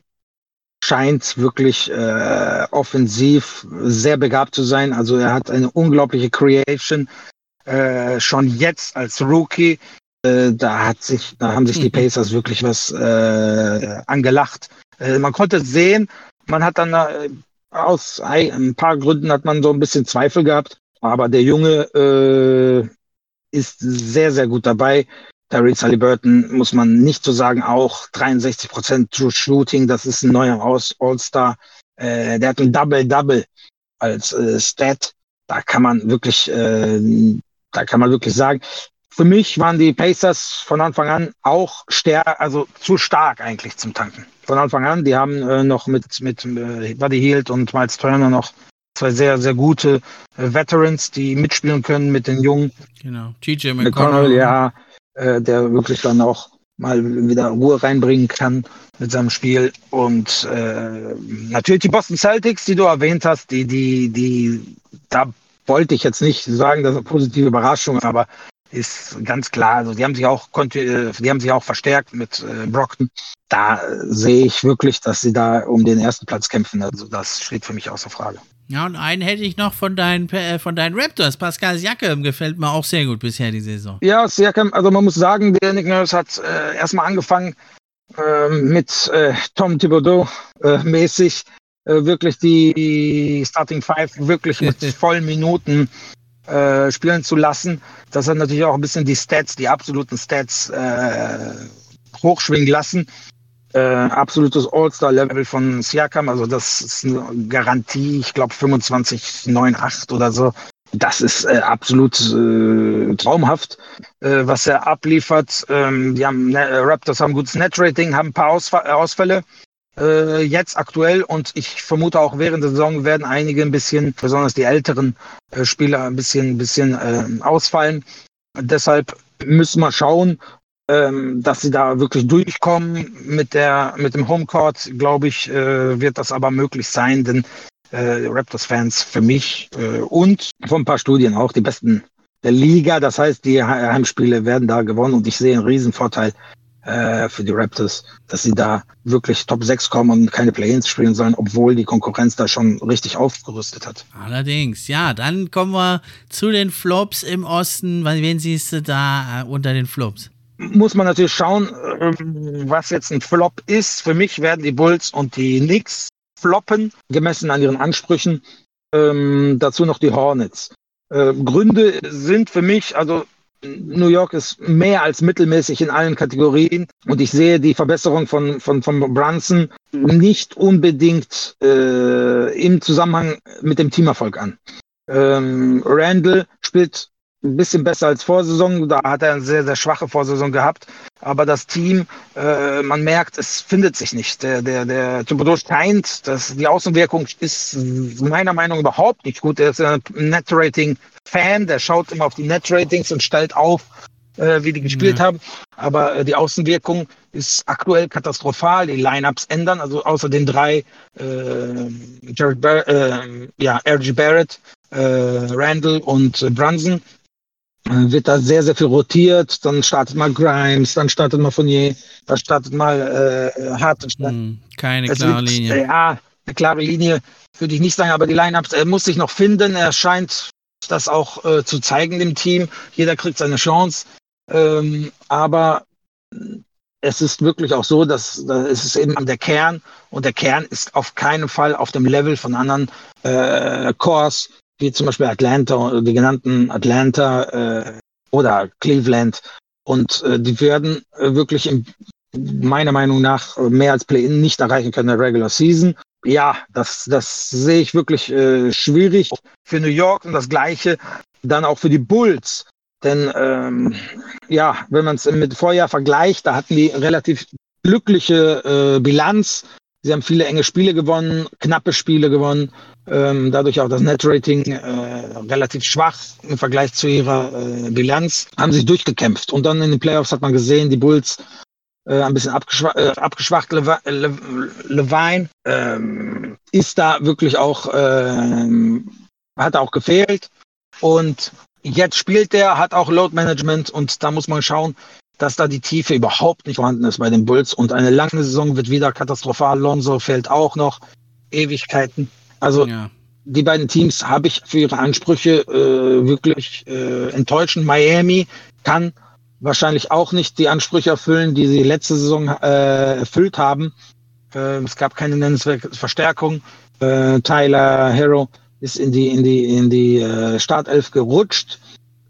scheint wirklich äh, offensiv sehr begabt zu sein. Also er hat eine unglaubliche Creation. Äh, schon jetzt als Rookie, äh, da hat sich, da haben sich die mhm. Pacers wirklich was äh, angelacht. Äh, man konnte sehen, man hat dann äh, aus ein paar Gründen hat man so ein bisschen Zweifel gehabt, aber der Junge äh, ist sehr, sehr gut dabei. Tyrese Halliburton muss man nicht so sagen, auch 63 Prozent True Shooting, das ist ein neuer All-Star. Äh, der hat ein Double-Double als äh, Stat. Da kann man wirklich, äh, da kann man wirklich sagen, für mich waren die Pacers von Anfang an auch stärker, also zu stark eigentlich zum Tanken. Von Anfang an, die haben äh, noch mit, mit äh, Buddy Hield und Miles Turner noch zwei sehr, sehr gute äh, Veterans, die mitspielen können mit den Jungen. Genau, TJ McConnell. Ja, äh, der wirklich dann auch mal wieder Ruhe reinbringen kann mit seinem Spiel. Und äh, natürlich die Boston Celtics, die du erwähnt hast, die, die, die, da wollte ich jetzt nicht sagen, das ist eine positive Überraschung, aber ist ganz klar, also die haben sich auch äh, die haben sich auch verstärkt mit äh, Brockton. Da sehe ich wirklich, dass sie da um den ersten Platz kämpfen. Also das steht für mich außer Frage. Ja, und einen hätte ich noch von deinen, äh, von deinen Raptors. Pascal Siakam gefällt mir auch sehr gut bisher die Saison. Ja, Siakam, also man muss sagen, der Nick Nurse hat äh, erstmal angefangen äh, mit äh, Tom Thibodeau äh, mäßig äh, wirklich die Starting Five wirklich mit vollen Minuten spielen zu lassen. Das hat natürlich auch ein bisschen die Stats, die absoluten Stats hochschwingen lassen äh, absolutes All-Star-Level von Siakam. Also das ist eine Garantie, ich glaube 25, 9, 8 oder so. das ist äh, absolut äh, traumhaft, äh, was er abliefert. Ähm, die haben, ne, Raptors haben gutes Net-Rating, haben ein paar Ausf Ausfälle äh, jetzt aktuell und ich vermute auch während der Saison werden einige ein bisschen, besonders die älteren äh, Spieler, ein bisschen, ein bisschen äh, ausfallen. Deshalb müssen wir schauen, ähm, dass sie da wirklich durchkommen mit der mit dem Homecourt. Glaube ich, äh, wird das aber möglich sein, denn äh, Raptors-Fans für mich äh, und von ein paar Studien auch die besten der Liga. Das heißt, die Heimspiele werden da gewonnen und ich sehe einen Riesenvorteil äh, für die Raptors, dass sie da wirklich Top 6 kommen und keine Play-ins spielen sollen, obwohl die Konkurrenz da schon richtig aufgerüstet hat. Allerdings, ja, dann kommen wir zu den Flops im Osten. Wen siehst du da äh, unter den Flops? Muss man natürlich schauen, ähm, was jetzt ein Flop ist. Für mich werden die Bulls und die Knicks floppen, gemessen an ihren Ansprüchen. Ähm, dazu noch die Hornets. Äh, Gründe sind für mich, also New York ist mehr als mittelmäßig in allen Kategorien und ich sehe die Verbesserung von, von, von Brunson nicht unbedingt äh, im Zusammenhang mit dem Teamerfolg an. Ähm, Randall spielt ein bisschen besser als Vorsaison. Da hat er eine sehr, sehr schwache Vorsaison gehabt. Aber das Team, äh, man merkt, es findet sich nicht. Der, der, der Thibodeau scheint, dass die Außenwirkung ist meiner Meinung nach überhaupt nicht gut. Er ist ein Net-Rating-Fan, der schaut immer auf die Net-Ratings und stellt auf, äh, wie die gespielt ja. haben. Aber äh, die Außenwirkung ist aktuell katastrophal. Die Lineups ändern, also außer den drei, äh, Jared Bar äh, ja, R.G. Barrett, äh, Randall und Brunson wird da sehr, sehr viel rotiert. Dann startet mal Grimes, dann startet mal Fournier, dann startet mal äh, Hart. Hm, keine es klare wird, Linie. Äh, ja, eine klare Linie würde ich nicht sagen, aber die Lineups, er muss sich noch finden. Er scheint das auch äh, zu zeigen dem Team. Jeder kriegt seine Chance. Ähm, aber es ist wirklich auch so, dass, dass es ist eben der Kern und der Kern ist auf keinen Fall auf dem Level von anderen äh, Cores wie zum Beispiel Atlanta, die genannten Atlanta äh, oder Cleveland. Und äh, die werden äh, wirklich im, meiner Meinung nach mehr als Play-In nicht erreichen können in der Regular Season. Ja, das, das sehe ich wirklich äh, schwierig für New York und das gleiche dann auch für die Bulls. Denn ähm, ja, wenn man es mit Vorjahr vergleicht, da hatten die relativ glückliche äh, Bilanz. Sie haben viele enge Spiele gewonnen, knappe Spiele gewonnen ähm, dadurch auch das Net-Rating äh, relativ schwach im Vergleich zu ihrer äh, Bilanz, haben sich durchgekämpft. Und dann in den Playoffs hat man gesehen, die Bulls äh, ein bisschen abgeschwa äh, abgeschwacht. Levi Le Levine ähm, ist da wirklich auch, ähm, hat auch gefehlt. Und jetzt spielt er, hat auch Load Management und da muss man schauen, dass da die Tiefe überhaupt nicht vorhanden ist bei den Bulls. Und eine lange Saison wird wieder katastrophal. Lonzo fehlt auch noch. Ewigkeiten. Also ja. die beiden Teams habe ich für ihre Ansprüche äh, wirklich äh, enttäuschend. Miami kann wahrscheinlich auch nicht die Ansprüche erfüllen, die sie letzte Saison äh, erfüllt haben. Äh, es gab keine nennenswerte Verstärkung. Äh, Tyler Hero ist in die in die in die äh, Startelf gerutscht.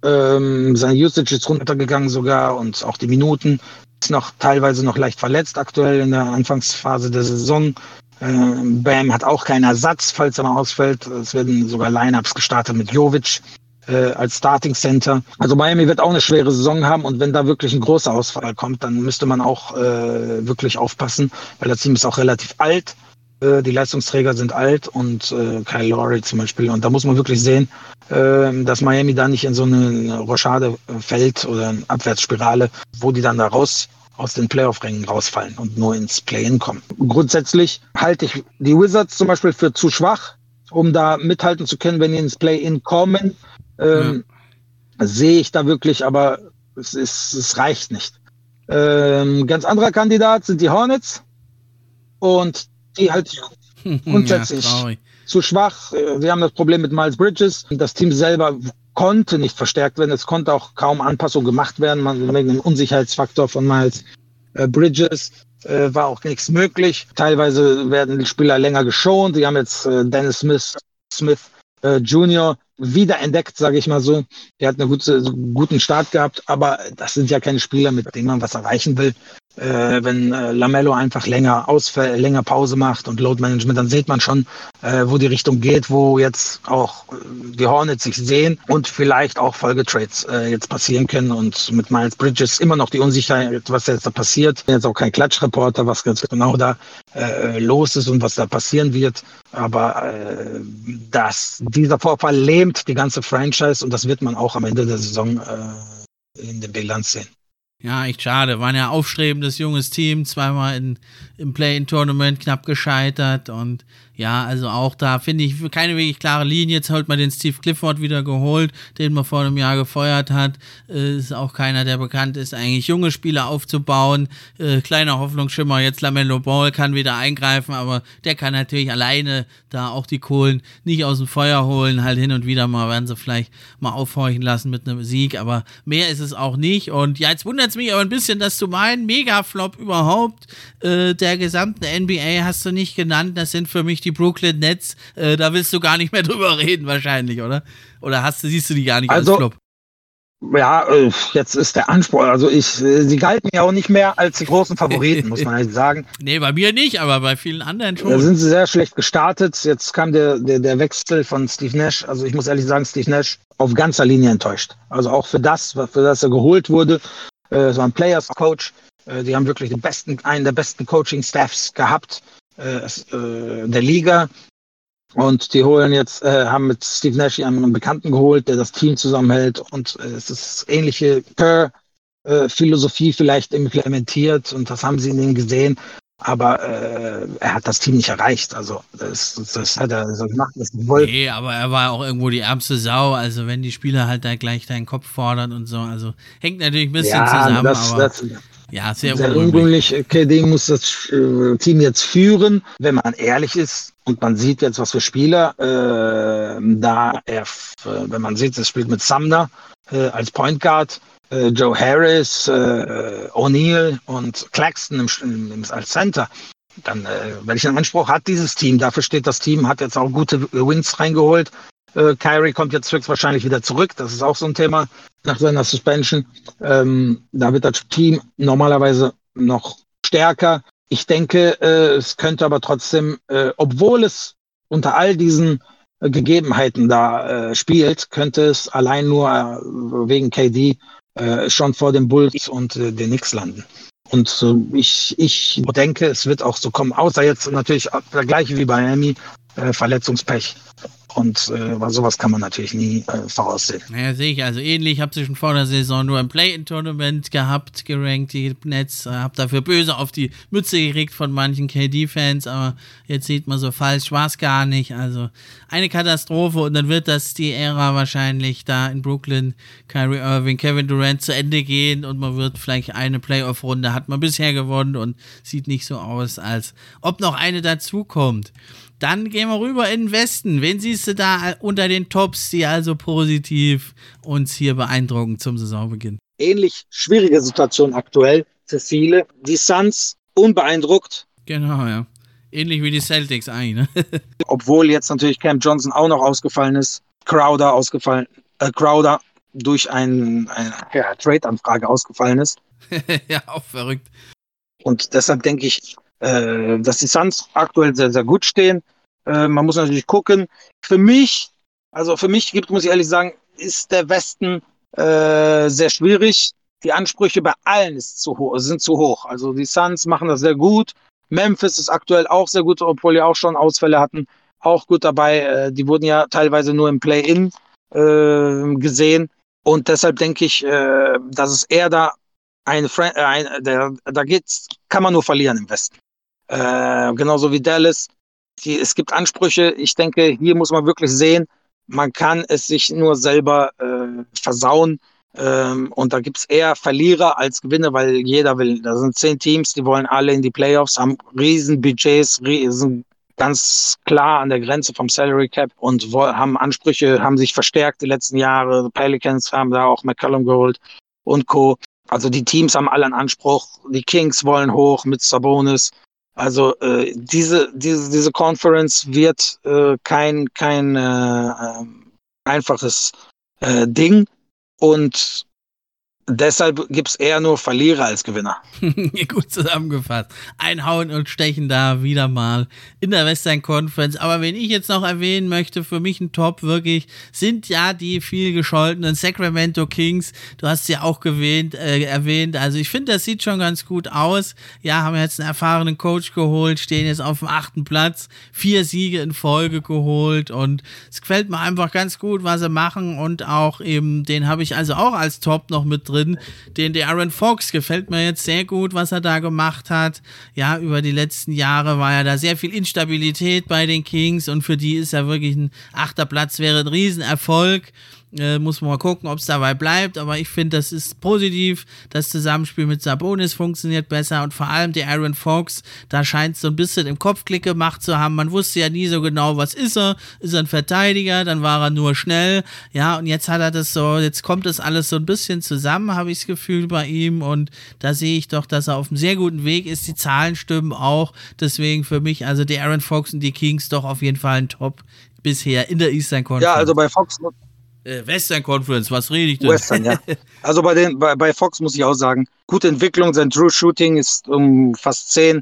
Ähm, sein Usage ist runtergegangen sogar und auch die Minuten ist noch teilweise noch leicht verletzt aktuell in der Anfangsphase der Saison. Äh, Bam hat auch keinen Ersatz, falls er mal ausfällt. Es werden sogar Lineups gestartet mit Jovic äh, als Starting Center. Also Miami wird auch eine schwere Saison haben und wenn da wirklich ein großer Ausfall kommt, dann müsste man auch äh, wirklich aufpassen, weil das Team ist auch relativ alt. Äh, die Leistungsträger sind alt und äh, Kyle Lowry zum Beispiel. Und da muss man wirklich sehen, äh, dass Miami da nicht in so eine Rochade fällt oder eine Abwärtsspirale, wo die dann da raus aus den Playoff-Rängen rausfallen und nur ins Play-In kommen. Grundsätzlich halte ich die Wizards zum Beispiel für zu schwach, um da mithalten zu können, wenn die ins Play-In kommen. Ähm, ja. Sehe ich da wirklich, aber es, ist, es reicht nicht. Ähm, ganz anderer Kandidat sind die Hornets und die halte ich grundsätzlich ja, zu schwach. Äh, wir haben das Problem mit Miles Bridges. Das Team selber konnte nicht verstärkt werden. Es konnte auch kaum Anpassung gemacht werden. Man, wegen dem Unsicherheitsfaktor von Miles äh, Bridges äh, war auch nichts möglich. Teilweise werden die Spieler länger geschont. Die haben jetzt äh, Dennis Smith, Smith äh, Jr. wieder entdeckt, sage ich mal so. Der hat einen gute, guten Start gehabt, aber das sind ja keine Spieler, mit denen man was erreichen will. Äh, wenn äh, Lamello einfach länger länger Pause macht und Load Management, dann sieht man schon, äh, wo die Richtung geht, wo jetzt auch äh, die Hornets sich sehen und vielleicht auch Folgetrades äh, jetzt passieren können und mit Miles Bridges immer noch die Unsicherheit, was jetzt da passiert. Jetzt auch kein Klatschreporter, was ganz genau da äh, los ist und was da passieren wird. Aber das, dieser Vorfall lähmt die ganze Franchise und das wird man auch am Ende der Saison in der Bilanz sehen. Ja, echt schade. War ja aufstrebendes junges Team, zweimal in, im Play-In-Tournament knapp gescheitert und ja, also auch da finde ich keine wirklich klare Linie. Jetzt holt man den Steve Clifford wieder geholt, den man vor einem Jahr gefeuert hat. Äh, ist auch keiner, der bekannt ist, eigentlich junge Spieler aufzubauen. Äh, kleiner Hoffnungsschimmer, jetzt Lamello Ball kann wieder eingreifen, aber der kann natürlich alleine da auch die Kohlen nicht aus dem Feuer holen. Halt hin und wieder mal werden sie vielleicht mal aufhorchen lassen mit einem Sieg, aber mehr ist es auch nicht. Und ja, jetzt wundert es mich aber ein bisschen, dass du meinen Megaflop überhaupt äh, der gesamten NBA hast du nicht genannt. Das sind für mich die die Brooklyn Nets, äh, da willst du gar nicht mehr drüber reden wahrscheinlich, oder? Oder hast du, siehst du die gar nicht also, als Flop? Ja, äh, jetzt ist der Anspruch. Also ich, äh, sie galten ja auch nicht mehr als die großen Favoriten, muss man halt sagen. Nee, bei mir nicht, aber bei vielen anderen schon. Da sind sie sehr schlecht gestartet. Jetzt kam der, der, der Wechsel von Steve Nash. Also ich muss ehrlich sagen, Steve Nash auf ganzer Linie enttäuscht. Also auch für das, für das er geholt wurde. Es war ein Players Coach. Die haben wirklich den besten, einen der besten Coaching-Staffs gehabt äh, äh, der Liga. Und die holen jetzt, äh, haben mit Steve Nash einen Bekannten geholt, der das Team zusammenhält. Und äh, es ist ähnliche Kerr-Philosophie vielleicht implementiert. Und das haben sie in ihm gesehen. Aber äh, er hat das Team nicht erreicht. Also das, das hat er so gemacht, was er wollte. Nee, aber er war auch irgendwo die ärmste Sau. Also wenn die Spieler halt da gleich deinen Kopf fordern und so. Also hängt natürlich ein bisschen ja, zusammen. Das, aber das, ja, sehr, sehr ungewöhnlich. KD muss das äh, Team jetzt führen, wenn man ehrlich ist. Und man sieht jetzt, was für Spieler äh, da er, wenn man sieht, es spielt mit Sumner äh, als Point Guard, äh, Joe Harris, äh, O'Neill und Claxton im, im, als Center. Dann, äh, welchen Anspruch hat dieses Team? Dafür steht das Team, hat jetzt auch gute Wins reingeholt. Äh, Kyrie kommt jetzt höchstwahrscheinlich wieder zurück. Das ist auch so ein Thema nach seiner Suspension. Ähm, da wird das Team normalerweise noch stärker. Ich denke, äh, es könnte aber trotzdem, äh, obwohl es unter all diesen äh, Gegebenheiten da äh, spielt, könnte es allein nur äh, wegen KD schon vor den Bulls und den Knicks landen. Und ich, ich denke, es wird auch so kommen, außer jetzt natürlich der gleiche wie bei Miami, Verletzungspech. Und äh, sowas kann man natürlich nie äh, voraussehen. Naja, sehe ich. Also ähnlich, habe sie schon vor der Saison nur ein Play-In-Tournament gehabt, gerankt, die Nets. Äh, habe dafür böse auf die Mütze gekriegt von manchen KD-Fans, aber jetzt sieht man so falsch, war es gar nicht. Also eine Katastrophe und dann wird das die Ära wahrscheinlich da in Brooklyn, Kyrie Irving, Kevin Durant zu Ende gehen und man wird vielleicht eine Playoff-Runde, hat man bisher gewonnen und sieht nicht so aus, als ob noch eine dazukommt. Dann gehen wir rüber in den Westen. Wen siehst du da unter den Tops, die also positiv uns hier beeindrucken zum Saisonbeginn? Ähnlich schwierige Situation aktuell für viele. Die Suns unbeeindruckt. Genau, ja. Ähnlich wie die Celtics eigentlich. Ne? Obwohl jetzt natürlich Cam Johnson auch noch ausgefallen ist. Crowder ausgefallen. Äh, Crowder durch ein, eine ja, Trade-Anfrage ausgefallen ist. ja, auch verrückt. Und deshalb denke ich, äh, dass die Suns aktuell sehr, sehr gut stehen. Äh, man muss natürlich gucken. Für mich, also für mich gibt, muss ich ehrlich sagen, ist der Westen äh, sehr schwierig. Die Ansprüche bei allen zu sind zu hoch. Also die Suns machen das sehr gut. Memphis ist aktuell auch sehr gut, obwohl die auch schon Ausfälle hatten. Auch gut dabei. Äh, die wurden ja teilweise nur im Play-In äh, gesehen. Und deshalb denke ich, äh, dass es eher da eine, äh, ein, der, da geht's, kann man nur verlieren im Westen. Äh, genauso wie Dallas. Die, es gibt Ansprüche. Ich denke, hier muss man wirklich sehen, man kann es sich nur selber äh, versauen. Ähm, und da gibt es eher Verlierer als Gewinner, weil jeder will. Da sind zehn Teams, die wollen alle in die Playoffs, haben riesen Budgets, riesen ganz klar an der Grenze vom Salary Cap und haben Ansprüche, haben sich verstärkt die letzten Jahre. Pelicans haben da auch McCollum geholt und Co. Also die Teams haben alle einen Anspruch. Die Kings wollen hoch mit Sabonis. Also äh, diese, diese, diese Conference wird äh, kein, kein äh, einfaches äh, Ding. Und deshalb gibt es eher nur Verlierer als Gewinner. Gut zusammengefasst. Einhauen und stechen da wieder mal in der Western Conference. Aber wenn ich jetzt noch erwähnen möchte, für mich ein Top wirklich, sind ja die viel gescholtenen Sacramento Kings. Du hast sie auch gewähnt, äh, erwähnt. Also ich finde, das sieht schon ganz gut aus. Ja, haben jetzt einen erfahrenen Coach geholt, stehen jetzt auf dem achten Platz, vier Siege in Folge geholt und es gefällt mir einfach ganz gut, was sie machen und auch eben, den habe ich also auch als Top noch mit drin. Den der Aaron Fox gefällt mir jetzt sehr gut, was er da gemacht hat. Ja, über die letzten Jahre war ja da sehr viel Instabilität bei den Kings und für die ist ja wirklich ein achter Platz wäre ein Riesenerfolg. Äh, muss man mal gucken, ob es dabei bleibt. Aber ich finde, das ist positiv. Das Zusammenspiel mit Sabonis funktioniert besser und vor allem der Aaron Fox, da scheint so ein bisschen im Kopfklick gemacht zu haben. Man wusste ja nie so genau, was ist er. Ist er ein Verteidiger? Dann war er nur schnell. Ja, und jetzt hat er das so, jetzt kommt das alles so ein bisschen zusammen, habe ich das Gefühl bei ihm. Und da sehe ich doch, dass er auf einem sehr guten Weg ist. Die Zahlen stimmen auch. Deswegen für mich, also der Aaron Fox und die Kings doch auf jeden Fall ein Top bisher in der Eastern Conference. Ja, also bei Fox Western Conference, was rede ich denn? Western, ja. Also bei, den, bei, bei Fox muss ich auch sagen, gute Entwicklung, sein True Shooting ist um fast 10%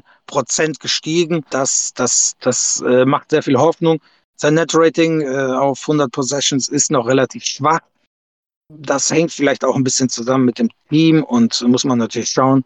gestiegen. Das, das, das äh, macht sehr viel Hoffnung. Sein Net Rating äh, auf 100 Possessions ist noch relativ schwach. Das hängt vielleicht auch ein bisschen zusammen mit dem Team und muss man natürlich schauen.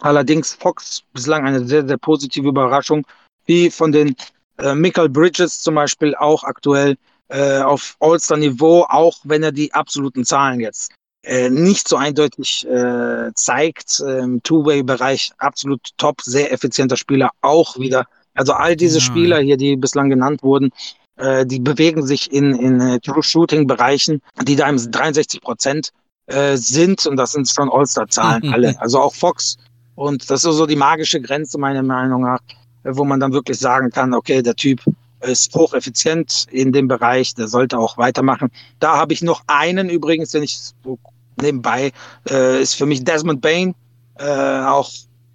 Allerdings Fox bislang eine sehr, sehr positive Überraschung, wie von den äh, Michael Bridges zum Beispiel auch aktuell äh, auf All-Star-Niveau, auch wenn er die absoluten Zahlen jetzt äh, nicht so eindeutig äh, zeigt. Im Two-Way-Bereich absolut top, sehr effizienter Spieler auch wieder. Also all diese ja. Spieler hier, die bislang genannt wurden, äh, die bewegen sich in, in äh, True-Shooting-Bereichen, die da im 63 Prozent äh, sind und das sind schon All-Star-Zahlen alle. Also auch Fox und das ist so die magische Grenze meiner Meinung nach, wo man dann wirklich sagen kann, okay, der Typ ist hocheffizient in dem Bereich, der sollte auch weitermachen. Da habe ich noch einen übrigens, den ich so nebenbei, äh, ist für mich Desmond Bain, äh, auch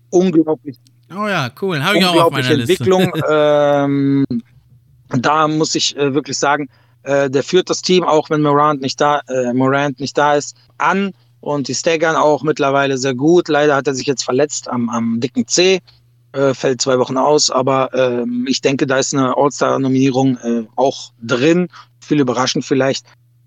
unglaublich. Oh ja, cool, habe ich auch auf meiner Entwicklung. ähm, da muss ich äh, wirklich sagen, äh, der führt das Team, auch wenn Morant nicht da, äh, Morant nicht da ist, an und die staggern auch mittlerweile sehr gut. Leider hat er sich jetzt verletzt am, am dicken C äh, fällt zwei Wochen aus, aber ähm, ich denke, da ist eine All-Star-Nominierung äh, auch drin. Viel überraschend vielleicht.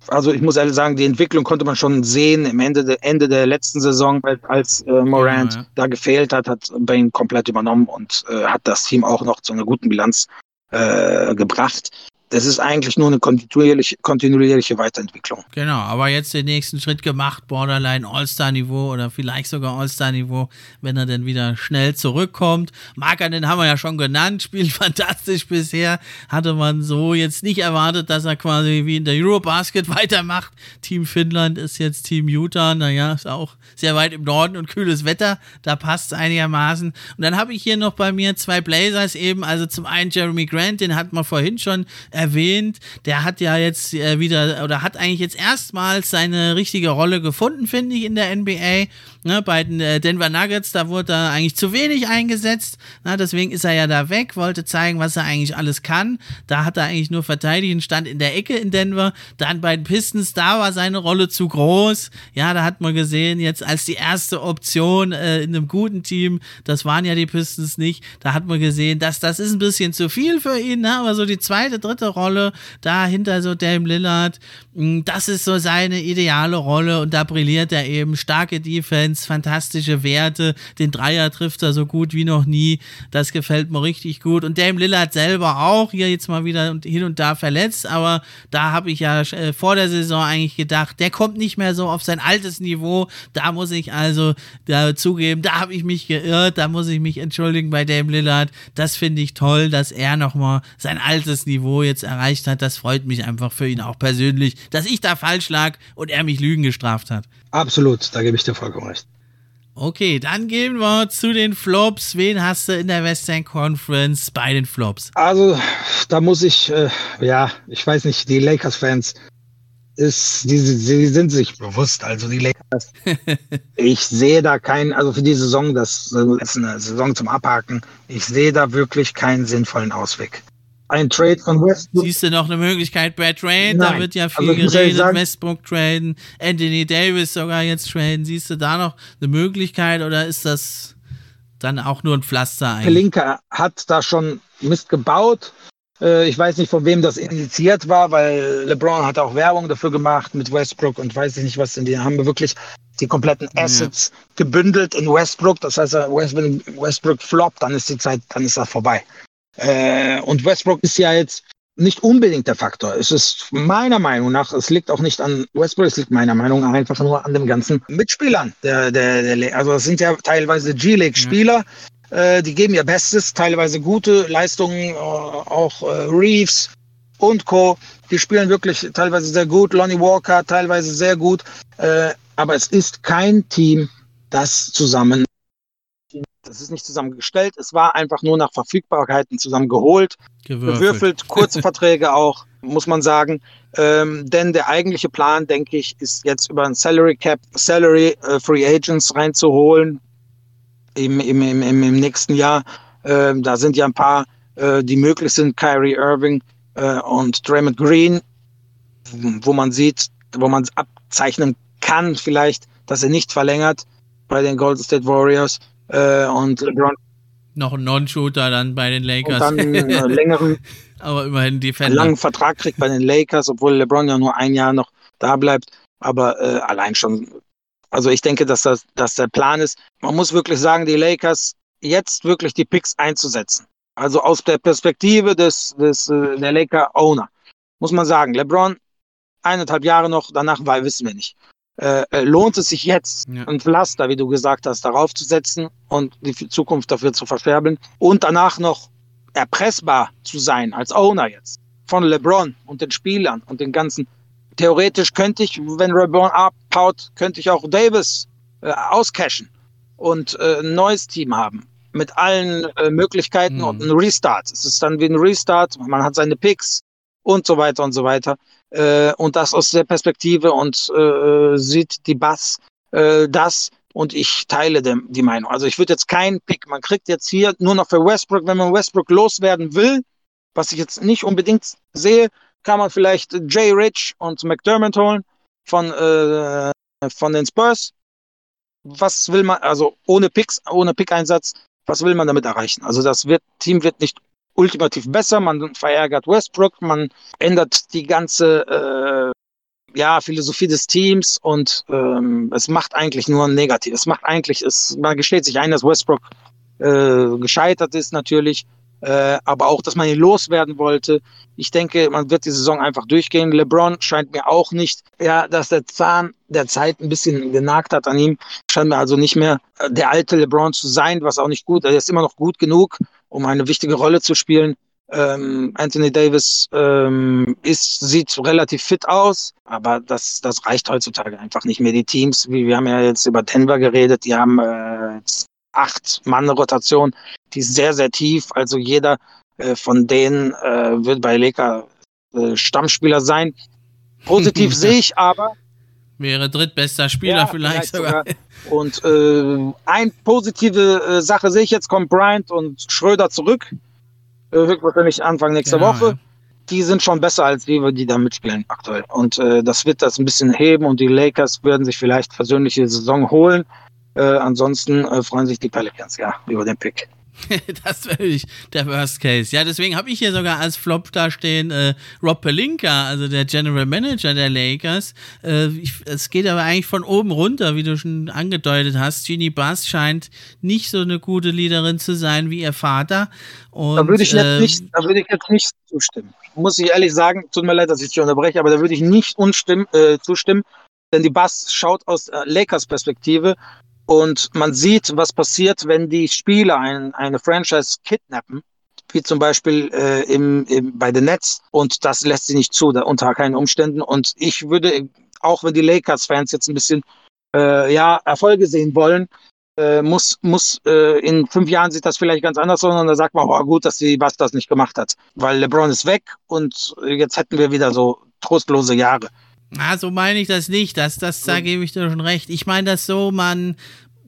Also ich muss ehrlich sagen, die Entwicklung konnte man schon sehen im Ende, de, Ende der letzten Saison, als äh, Morant ja, ja. da gefehlt hat, hat Bane komplett übernommen und äh, hat das Team auch noch zu einer guten Bilanz äh, gebracht das ist eigentlich nur eine kontinuierliche, kontinuierliche Weiterentwicklung. Genau, aber jetzt den nächsten Schritt gemacht, Borderline All-Star-Niveau oder vielleicht sogar All-Star-Niveau, wenn er dann wieder schnell zurückkommt. Markanen haben wir ja schon genannt, spielt fantastisch bisher. Hatte man so jetzt nicht erwartet, dass er quasi wie in der Eurobasket weitermacht. Team Finnland ist jetzt Team Utah, naja, ist auch sehr weit im Norden und kühles Wetter, da passt es einigermaßen. Und dann habe ich hier noch bei mir zwei Blazers eben, also zum einen Jeremy Grant, den hat man vorhin schon äh, erwähnt, der hat ja jetzt äh, wieder oder hat eigentlich jetzt erstmals seine richtige Rolle gefunden, finde ich, in der NBA. Ne, bei den äh, Denver Nuggets, da wurde er eigentlich zu wenig eingesetzt. Na, deswegen ist er ja da weg, wollte zeigen, was er eigentlich alles kann. Da hat er eigentlich nur verteidigen, stand in der Ecke in Denver. Dann bei den Pistons, da war seine Rolle zu groß. Ja, da hat man gesehen, jetzt als die erste Option äh, in einem guten Team, das waren ja die Pistons nicht, da hat man gesehen, dass das ist ein bisschen zu viel für ihn, ne? aber so die zweite, dritte Rolle, da hinter so Dame Lillard, hm, das ist so seine ideale Rolle und da brilliert er eben. Starke Defense, Defense, fantastische Werte. Den Dreier trifft er so gut wie noch nie. Das gefällt mir richtig gut. Und Dame Lillard selber auch, hier jetzt mal wieder hin und da verletzt, aber da habe ich ja äh, vor der Saison eigentlich gedacht, der kommt nicht mehr so auf sein altes Niveau. Da muss ich also da zugeben, da habe ich mich geirrt, da muss ich mich entschuldigen bei Dame Lillard. Das finde ich toll, dass er nochmal sein altes Niveau jetzt erreicht hat. Das freut mich einfach für ihn auch persönlich, dass ich da falsch lag und er mich Lügen gestraft hat. Absolut, da gebe ich dir vollkommen recht. Okay, dann gehen wir zu den Flops. Wen hast du in der Western Conference bei den Flops? Also, da muss ich, äh, ja, ich weiß nicht, die Lakers-Fans ist, die, die sind sich bewusst, also die Lakers. ich sehe da keinen, also für die Saison, das ist eine Saison zum Abhaken, ich sehe da wirklich keinen sinnvollen Ausweg. Ein Trade von Westbrook. Siehst du noch eine Möglichkeit bei Trade? Da wird ja viel also, geredet. Sagen, Westbrook traden, Anthony Davis sogar jetzt traden. Siehst du da noch eine Möglichkeit oder ist das dann auch nur ein Pflaster eigentlich? Pelinka hat da schon Mist gebaut. Äh, ich weiß nicht, von wem das initiiert war, weil LeBron hat auch Werbung dafür gemacht mit Westbrook und weiß ich nicht, was die haben wir wirklich die kompletten Assets ja. gebündelt in Westbrook. Das heißt, wenn Westbrook floppt, dann ist die Zeit, dann ist das vorbei. Äh, und Westbrook ist ja jetzt nicht unbedingt der Faktor. Es ist meiner Meinung nach, es liegt auch nicht an Westbrook, es liegt meiner Meinung nach einfach nur an den ganzen Mitspielern. Der, der, der, also es sind ja teilweise G-League-Spieler, ja. äh, die geben ihr Bestes, teilweise gute Leistungen, äh, auch äh, Reeves und Co. Die spielen wirklich teilweise sehr gut. Lonnie Walker teilweise sehr gut. Äh, aber es ist kein Team, das zusammen das ist nicht zusammengestellt. Es war einfach nur nach Verfügbarkeiten zusammengeholt, gewürfelt, gewürfelt kurze Verträge auch, muss man sagen. Ähm, denn der eigentliche Plan, denke ich, ist jetzt über ein Salary Cap, Salary äh, Free Agents reinzuholen im, im, im, im nächsten Jahr. Ähm, da sind ja ein paar, äh, die möglich sind, Kyrie Irving äh, und Draymond Green, wo man sieht, wo man abzeichnen kann, vielleicht, dass er nicht verlängert bei den Golden State Warriors. Äh, und LeBron. Noch ein Non-Shooter dann bei den Lakers. Und dann äh, längeren, aber immerhin Defender. langen Vertrag kriegt bei den Lakers, obwohl LeBron ja nur ein Jahr noch da bleibt. Aber äh, allein schon, also ich denke, dass das dass der Plan ist. Man muss wirklich sagen, die Lakers jetzt wirklich die Picks einzusetzen. Also aus der Perspektive des, des äh, der Laker Owner muss man sagen, LeBron eineinhalb Jahre noch, danach weil wissen wir nicht. Äh, äh, lohnt es sich jetzt, ja. ein Pflaster, wie du gesagt hast, darauf zu setzen und die Zukunft dafür zu verfärben und danach noch erpressbar zu sein als Owner jetzt von LeBron und den Spielern und den ganzen. Theoretisch könnte ich, wenn LeBron abhaut, könnte ich auch Davis äh, auscashen und äh, ein neues Team haben mit allen äh, Möglichkeiten mhm. und ein Restart. Es ist dann wie ein Restart. Man hat seine Picks und so weiter und so weiter äh, und das aus der Perspektive und äh, sieht die Bass äh, das und ich teile dem, die Meinung. Also ich würde jetzt keinen Pick, man kriegt jetzt hier nur noch für Westbrook, wenn man Westbrook loswerden will, was ich jetzt nicht unbedingt sehe, kann man vielleicht Jay Rich und McDermott holen von, äh, von den Spurs. Was will man, also ohne Picks, ohne Pick-Einsatz, was will man damit erreichen? Also das wird, Team wird nicht ultimativ besser, man verärgert Westbrook, man ändert die ganze äh, ja, Philosophie des Teams und ähm, es macht eigentlich nur negativ. Es macht eigentlich, es, man gesteht sich ein, dass Westbrook äh, gescheitert ist natürlich, äh, aber auch, dass man ihn loswerden wollte. Ich denke, man wird die Saison einfach durchgehen. LeBron scheint mir auch nicht, ja, dass der Zahn der Zeit ein bisschen genagt hat an ihm. Scheint mir also nicht mehr der alte LeBron zu sein, was auch nicht gut. Er ist immer noch gut genug, um eine wichtige Rolle zu spielen. Ähm, Anthony Davis ähm, ist, sieht relativ fit aus, aber das, das reicht heutzutage einfach nicht mehr. Die Teams, wie wir haben ja jetzt über Denver geredet, die haben äh, acht Mann Rotation, die ist sehr, sehr tief. Also jeder äh, von denen äh, wird bei Leka äh, Stammspieler sein. Positiv sehe ich aber. Wäre drittbester Spieler ja, vielleicht, sogar. sogar. Und äh, eine positive äh, Sache sehe ich jetzt, kommt Bryant und Schröder zurück. Äh, höchstwahrscheinlich Anfang nächster genau, Woche. Ja. Die sind schon besser als wir, die da mitspielen aktuell. Und äh, das wird das ein bisschen heben und die Lakers werden sich vielleicht persönliche Saison holen. Äh, ansonsten äh, freuen sich die Pelicans ja über den Pick. das wäre wirklich der Worst Case. Ja, deswegen habe ich hier sogar als Flop da stehen äh, Rob Pelinka, also der General Manager der Lakers. Äh, ich, es geht aber eigentlich von oben runter, wie du schon angedeutet hast. Jeannie Bass scheint nicht so eine gute Leaderin zu sein wie ihr Vater. Und, da würde ich, jetzt äh, nicht, da würde ich jetzt nicht zustimmen. Muss ich ehrlich sagen, tut mir leid, dass ich dich unterbreche, aber da würde ich nicht unstimmen, äh, zustimmen, denn die Bass schaut aus Lakers Perspektive und man sieht, was passiert, wenn die Spieler ein, eine Franchise kidnappen, wie zum Beispiel äh, im, im, bei den Nets. Und das lässt sie nicht zu, da, unter keinen Umständen. Und ich würde, auch wenn die Lakers-Fans jetzt ein bisschen äh, ja, Erfolge sehen wollen, äh, muss, muss äh, in fünf Jahren sieht das vielleicht ganz anders aus und da sagt man, oh, gut, dass die was das nicht gemacht hat. Weil LeBron ist weg und jetzt hätten wir wieder so trostlose Jahre. Na, so meine ich das nicht. Das, das, da gebe ich dir schon recht. Ich meine das so, man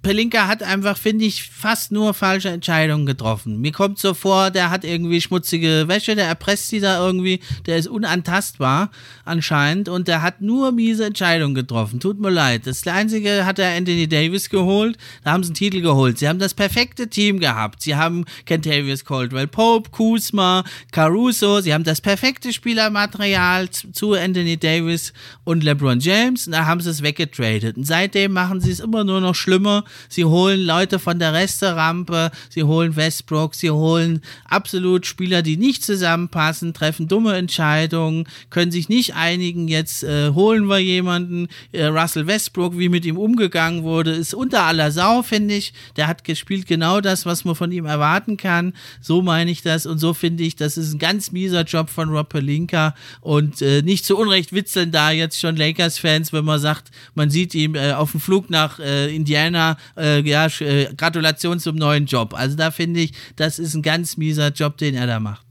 Pelinka hat einfach, finde ich, fast nur falsche Entscheidungen getroffen. Mir kommt so vor, der hat irgendwie schmutzige Wäsche, der erpresst sie da irgendwie, der ist unantastbar anscheinend und der hat nur miese Entscheidungen getroffen. Tut mir leid. Das Einzige hat er Anthony Davis geholt, da haben sie einen Titel geholt. Sie haben das perfekte Team gehabt. Sie haben Kentavious Caldwell Pope, Kuzma, Caruso, sie haben das perfekte Spielermaterial zu Anthony Davis und LeBron James und da haben sie es weggetradet. Und seitdem machen sie es immer nur noch schlimmer. Sie holen Leute von der Resterampe, sie holen Westbrook, sie holen absolut Spieler, die nicht zusammenpassen, treffen dumme Entscheidungen, können sich nicht einigen. Jetzt äh, holen wir jemanden. Äh, Russell Westbrook, wie mit ihm umgegangen wurde, ist unter aller Sau, finde ich. Der hat gespielt genau das, was man von ihm erwarten kann. So meine ich das und so finde ich, das ist ein ganz mieser Job von Rob Pelinka und äh, nicht zu Unrecht witzeln da jetzt schon Lakers-Fans, wenn man sagt, man sieht ihm äh, auf dem Flug nach äh, Indiana, äh, ja, äh, Gratulation zum neuen Job. Also da finde ich, das ist ein ganz mieser Job, den er da macht.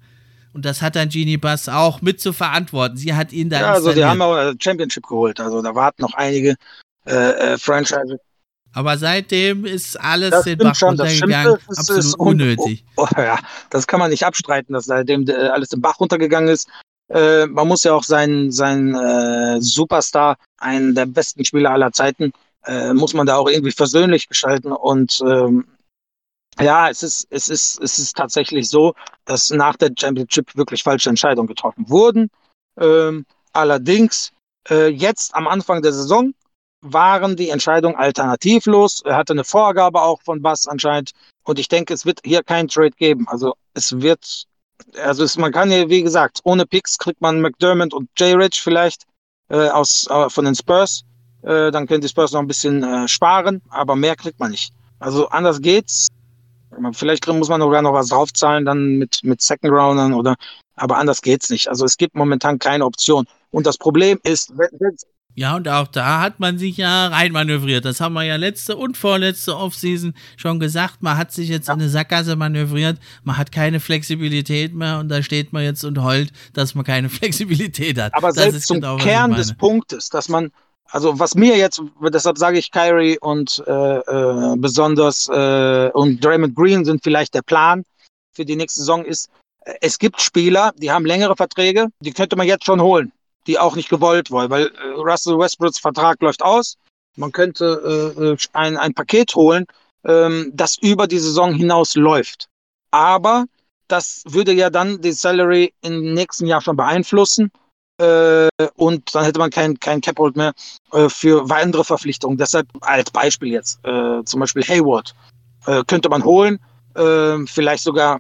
Und das hat dann Genie Bass auch mit zu verantworten. Sie hat ihn da. Ja, also die haben auch äh, Championship geholt. Also da warten noch einige äh, Franchise. Aber seitdem ist alles das den Bach schon, runtergegangen. Das absolut ist unnötig. Oh, oh, ja, das kann man nicht abstreiten, dass seitdem alles den Bach runtergegangen ist. Äh, man muss ja auch seinen, seinen äh, Superstar, einen der besten Spieler aller Zeiten, äh, muss man da auch irgendwie versöhnlich gestalten. Und ähm, ja, es ist, es, ist, es ist tatsächlich so, dass nach der Championship wirklich falsche Entscheidungen getroffen wurden. Ähm, allerdings, äh, jetzt am Anfang der Saison waren die Entscheidungen alternativlos. Er hatte eine Vorgabe auch von Bass anscheinend. Und ich denke, es wird hier kein Trade geben. Also es wird, also es, man kann ja, wie gesagt, ohne Picks kriegt man McDermott und J. Rich vielleicht äh, aus, äh, von den Spurs. Äh, dann können die Spurs noch ein bisschen äh, sparen, aber mehr kriegt man nicht. Also anders geht's. Vielleicht muss man sogar noch was draufzahlen, dann mit, mit Second Roundern oder, aber anders geht's nicht. Also es gibt momentan keine Option. Und das Problem ist, wenn, ja, und auch da hat man sich ja reinmanövriert. Das haben wir ja letzte und vorletzte Offseason schon gesagt. Man hat sich jetzt in eine Sackgasse manövriert. Man hat keine Flexibilität mehr und da steht man jetzt und heult, dass man keine Flexibilität hat. Aber das selbst zum genau, Kern des Punktes, dass man, also was mir jetzt, deshalb sage ich Kyrie und äh, äh, besonders äh, und Draymond Green sind vielleicht der Plan für die nächste Saison ist, es gibt Spieler, die haben längere Verträge, die könnte man jetzt schon holen die auch nicht gewollt wollen, weil äh, Russell Westbrooks Vertrag läuft aus. Man könnte äh, äh, ein, ein Paket holen, ähm, das über die Saison hinaus läuft. Aber das würde ja dann die Salary im nächsten Jahr schon beeinflussen. Äh, und dann hätte man kein, kein Cap-Hold mehr äh, für weitere Verpflichtungen. Deshalb als Beispiel jetzt, äh, zum Beispiel Hayward, äh, könnte man holen, äh, vielleicht sogar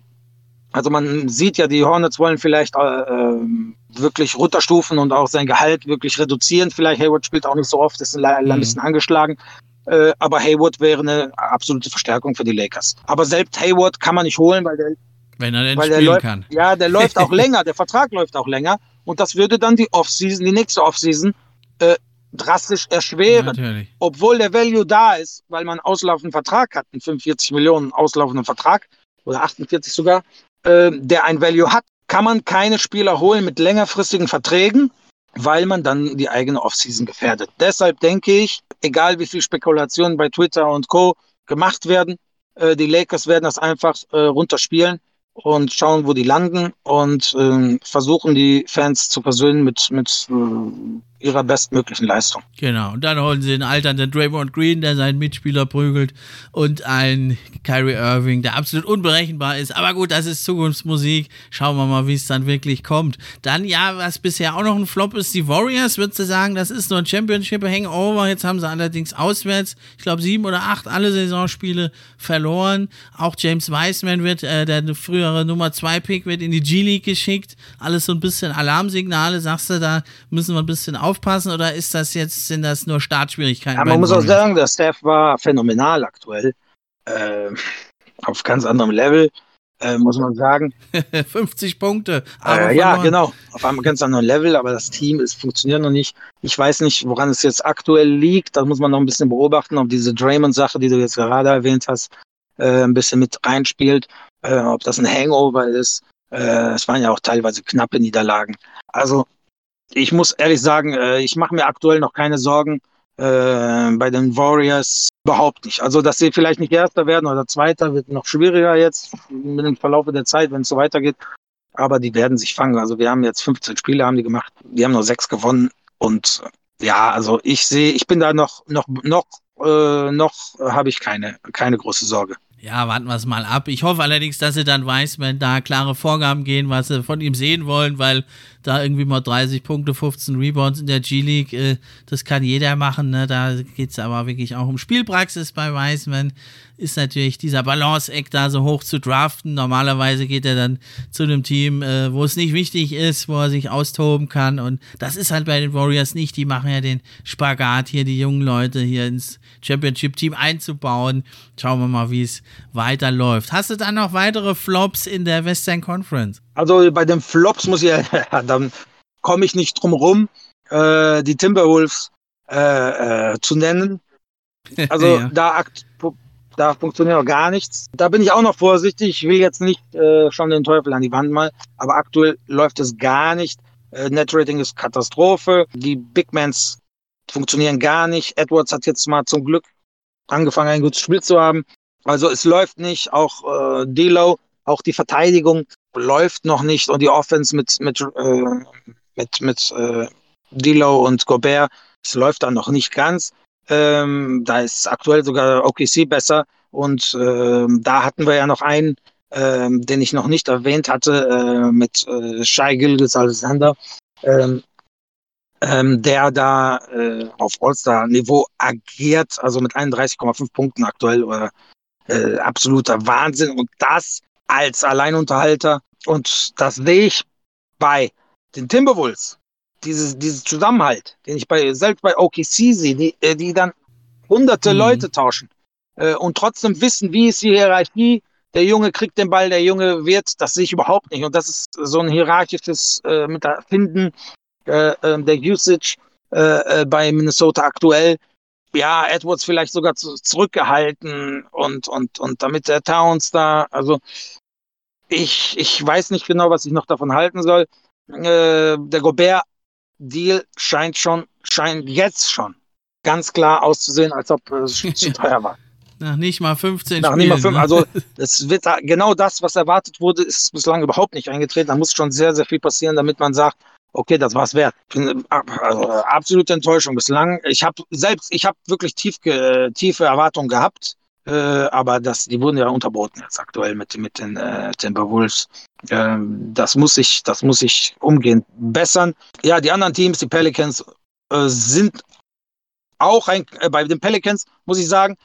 also man sieht ja, die Hornets wollen vielleicht äh, ähm, wirklich runterstufen und auch sein Gehalt wirklich reduzieren. Vielleicht Hayward spielt auch nicht so oft, ist ein, mhm. bisschen angeschlagen. Äh, aber Hayward wäre eine absolute Verstärkung für die Lakers. Aber selbst Hayward kann man nicht holen, weil der, wenn er denn weil spielen läuft, kann. Ja, der läuft auch länger, der Vertrag läuft auch länger. Und das würde dann die Offseason, die nächste Offseason, äh, drastisch erschweren. Natürlich. Obwohl der Value da ist, weil man einen auslaufenden Vertrag hat, einen 45 Millionen auslaufenden Vertrag oder 48 sogar, äh, der ein Value hat, kann man keine Spieler holen mit längerfristigen Verträgen, weil man dann die eigene Offseason gefährdet. Deshalb denke ich, egal wie viel Spekulationen bei Twitter und Co. gemacht werden, äh, die Lakers werden das einfach äh, runterspielen und schauen, wo die landen und äh, versuchen die Fans zu versöhnen mit, mit äh, ihrer bestmöglichen Leistung. Genau, und dann holen sie den alternden Draymond Green, der seinen Mitspieler prügelt, und einen Kyrie Irving, der absolut unberechenbar ist. Aber gut, das ist Zukunftsmusik. Schauen wir mal, wie es dann wirklich kommt. Dann, ja, was bisher auch noch ein Flop ist, die Warriors, würdest du sagen, das ist nur ein Championship-Hangover. Jetzt haben sie allerdings auswärts, ich glaube, sieben oder acht alle Saisonspiele verloren. Auch James Wiseman wird, äh, der frühere Nummer 2-Pick, wird in die G-League geschickt. Alles so ein bisschen Alarmsignale. Sagst du, da müssen wir ein bisschen auf aufpassen oder ist das jetzt, sind das nur Startschwierigkeiten? Ja, man muss auch sagen, der Staff war phänomenal aktuell. Äh, auf ganz anderem Level, äh, muss man sagen. 50 Punkte. Äh, ja, genau. Auf einem ganz anderen Level, aber das Team ist, funktioniert noch nicht. Ich weiß nicht, woran es jetzt aktuell liegt. Da muss man noch ein bisschen beobachten, ob diese Draymond-Sache, die du jetzt gerade erwähnt hast, äh, ein bisschen mit reinspielt. Äh, ob das ein Hangover ist. Äh, es waren ja auch teilweise knappe Niederlagen. Also ich muss ehrlich sagen, äh, ich mache mir aktuell noch keine Sorgen Äh, bei den Warriors überhaupt nicht. Also, dass sie vielleicht nicht Erster werden oder Zweiter, wird noch schwieriger jetzt mit dem Verlauf der Zeit, wenn es so weitergeht. Aber die werden sich fangen. Also, wir haben jetzt 15 Spiele haben die gemacht. Die haben nur sechs gewonnen. Und ja, also ich sehe, ich bin da noch, noch, noch, äh, noch habe ich keine, keine große Sorge. Ja, warten wir es mal ab. Ich hoffe allerdings, dass sie dann weiß, wenn da klare Vorgaben gehen, was sie von ihm sehen wollen, weil da irgendwie mal 30 Punkte, 15 Rebounds in der G-League, äh, das kann jeder machen. Ne? Da geht es aber wirklich auch um Spielpraxis bei Wiseman ist natürlich dieser Balanceeck da so hoch zu draften. Normalerweise geht er dann zu einem Team, äh, wo es nicht wichtig ist, wo er sich austoben kann. Und das ist halt bei den Warriors nicht. Die machen ja den Spagat hier, die jungen Leute hier ins Championship-Team einzubauen. Schauen wir mal, wie es weiterläuft. Hast du dann noch weitere Flops in der Western Conference? Also bei den Flops muss ich ja, dann komme ich nicht drum rum, äh, die Timberwolves äh, äh, zu nennen. Also ja. da da funktioniert noch gar nichts. Da bin ich auch noch vorsichtig. Ich will jetzt nicht äh, schon den Teufel an die Wand mal, aber aktuell läuft es gar nicht. Äh, Netrating ist Katastrophe. Die Big Mans funktionieren gar nicht. Edwards hat jetzt mal zum Glück angefangen, ein gutes Spiel zu haben. Also es läuft nicht. Auch äh, Delo, auch die Verteidigung läuft noch nicht und die Offense mit mit äh, mit mit äh, Delo und Gobert, es läuft dann noch nicht ganz. Ähm, da ist aktuell sogar OKC besser. Und ähm, da hatten wir ja noch einen, ähm, den ich noch nicht erwähnt hatte, äh, mit äh, Shai Gilgis Alexander, ähm, ähm, der da äh, auf All-Star-Niveau agiert, also mit 31,5 Punkten aktuell, oder äh, absoluter Wahnsinn. Und das als Alleinunterhalter. Und das sehe ich bei den Timberwolves dieses, dieses Zusammenhalt, den ich bei, selbst bei OKC sehe, die, äh, die dann hunderte mhm. Leute tauschen äh, und trotzdem wissen, wie ist die Hierarchie, der Junge kriegt den Ball, der Junge wird, das sehe ich überhaupt nicht. Und das ist so ein hierarchisches äh, Finden äh, äh, der Usage äh, äh, bei Minnesota aktuell. Ja, Edwards vielleicht sogar zu, zurückgehalten und, und, und damit der Towns da, also ich, ich weiß nicht genau, was ich noch davon halten soll. Äh, der Gobert Deal scheint schon, scheint jetzt schon ganz klar auszusehen, als ob es zu teuer war. Nach nicht mal 15 Nach Spielen. Nicht mal fünf? Also es wird genau das, was erwartet wurde, ist bislang überhaupt nicht eingetreten. Da muss schon sehr, sehr viel passieren, damit man sagt, okay, das war's wert. Also, absolute Enttäuschung bislang. Ich habe selbst, ich habe wirklich tief, tiefe Erwartungen gehabt, äh, aber das, die wurden ja unterboten jetzt aktuell mit, mit den äh, Timberwolves. Ähm, das muss ich, das muss ich umgehend bessern. Ja, die anderen Teams, die Pelicans, äh, sind auch ein, äh, bei den Pelicans muss ich sagen,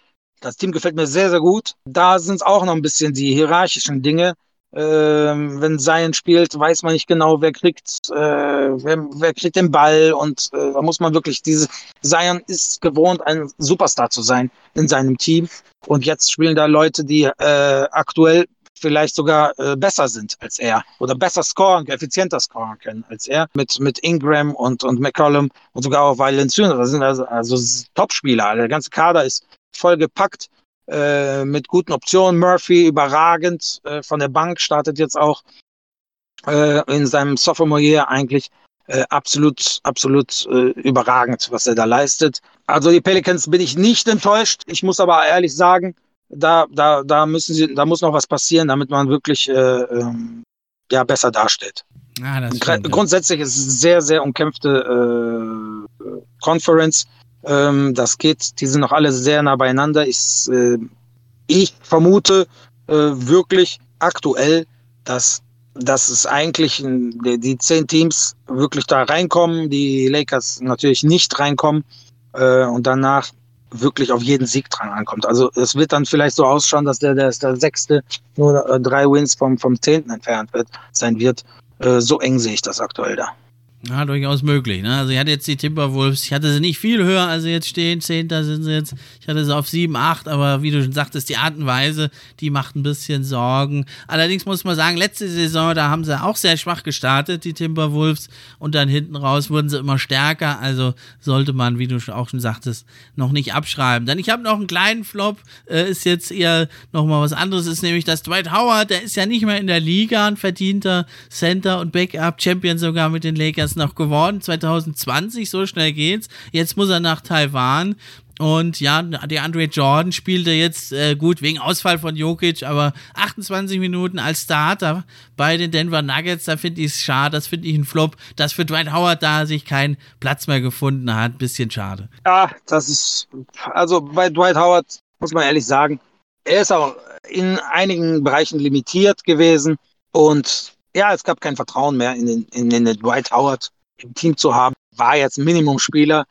das Team gefällt mir sehr, sehr gut. Da sind es auch noch ein bisschen die hierarchischen Dinge. Ähm, wenn Zion spielt, weiß man nicht genau, wer kriegt, äh, wer, wer, kriegt den Ball und äh, da muss man wirklich diese Zion ist gewohnt, ein Superstar zu sein in seinem Team und jetzt spielen da Leute, die äh, aktuell vielleicht sogar äh, besser sind als er oder besser scoren, effizienter scoren können als er mit, mit Ingram und, und McCollum und sogar auch Valenciunas. Das sind also, also Top-Spieler. Der ganze Kader ist voll gepackt äh, mit guten Optionen. Murphy überragend äh, von der Bank startet jetzt auch äh, in seinem Sophomore Year eigentlich äh, absolut, absolut äh, überragend, was er da leistet. Also die Pelicans bin ich nicht enttäuscht. Ich muss aber ehrlich sagen, da, da, da müssen sie, da muss noch was passieren, damit man wirklich äh, ähm, ja, besser dasteht. Ah, das stimmt, Grundsätzlich ist es eine sehr, sehr umkämpfte Conference. Ähm, das geht, die sind noch alle sehr nah beieinander. Ich, äh, ich vermute äh, wirklich aktuell, dass, dass es eigentlich in, die, die zehn Teams wirklich da reinkommen, die Lakers natürlich nicht reinkommen äh, und danach wirklich auf jeden Sieg dran ankommt. Also es wird dann vielleicht so ausschauen, dass der, der, der sechste nur äh, drei Wins vom, vom zehnten entfernt wird, sein wird. Äh, so eng sehe ich das aktuell da. Ja, durchaus möglich. Ne? Also ich hatte jetzt die Timberwolves, ich hatte sie nicht viel höher, als sie jetzt stehen. Zehnter sind sie jetzt. Ich hatte sie auf 7, 8, aber wie du schon sagtest, die Art und Weise, die macht ein bisschen Sorgen. Allerdings muss man sagen, letzte Saison, da haben sie auch sehr schwach gestartet, die Timberwolves. Und dann hinten raus wurden sie immer stärker. Also sollte man, wie du auch schon sagtest, noch nicht abschreiben. Dann ich habe noch einen kleinen Flop, äh, ist jetzt eher nochmal was anderes, ist nämlich das Dwight Howard, der ist ja nicht mehr in der Liga, ein verdienter Center und Backup-Champion sogar mit den Lakers das noch geworden. 2020, so schnell geht's. Jetzt muss er nach Taiwan. Und ja, der Andre Jordan spielte jetzt äh, gut wegen Ausfall von Jokic, aber 28 Minuten als Starter bei den Denver Nuggets, da finde ich es schade, das finde ich ein Flop, dass für Dwight Howard da sich kein Platz mehr gefunden hat. Bisschen schade. Ja, das ist, also bei Dwight Howard muss man ehrlich sagen, er ist auch in einigen Bereichen limitiert gewesen und ja, es gab kein Vertrauen mehr in den, in den Dwight Howard im Team zu haben. War jetzt Minimumspieler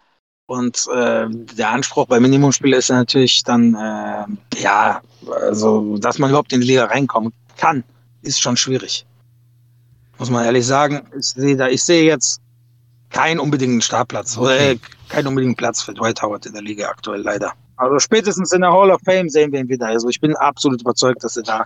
und äh, der Anspruch bei Minimumspieler ist ja natürlich dann, äh, ja, also, dass man überhaupt in die Liga reinkommen kann, ist schon schwierig. Muss man ehrlich sagen. Ich sehe da, ich sehe jetzt keinen unbedingten Startplatz okay. oder äh, keinen unbedingten Platz für Dwight Howard in der Liga aktuell leider. Also spätestens in der Hall of Fame sehen wir ihn wieder. Also ich bin absolut überzeugt, dass er da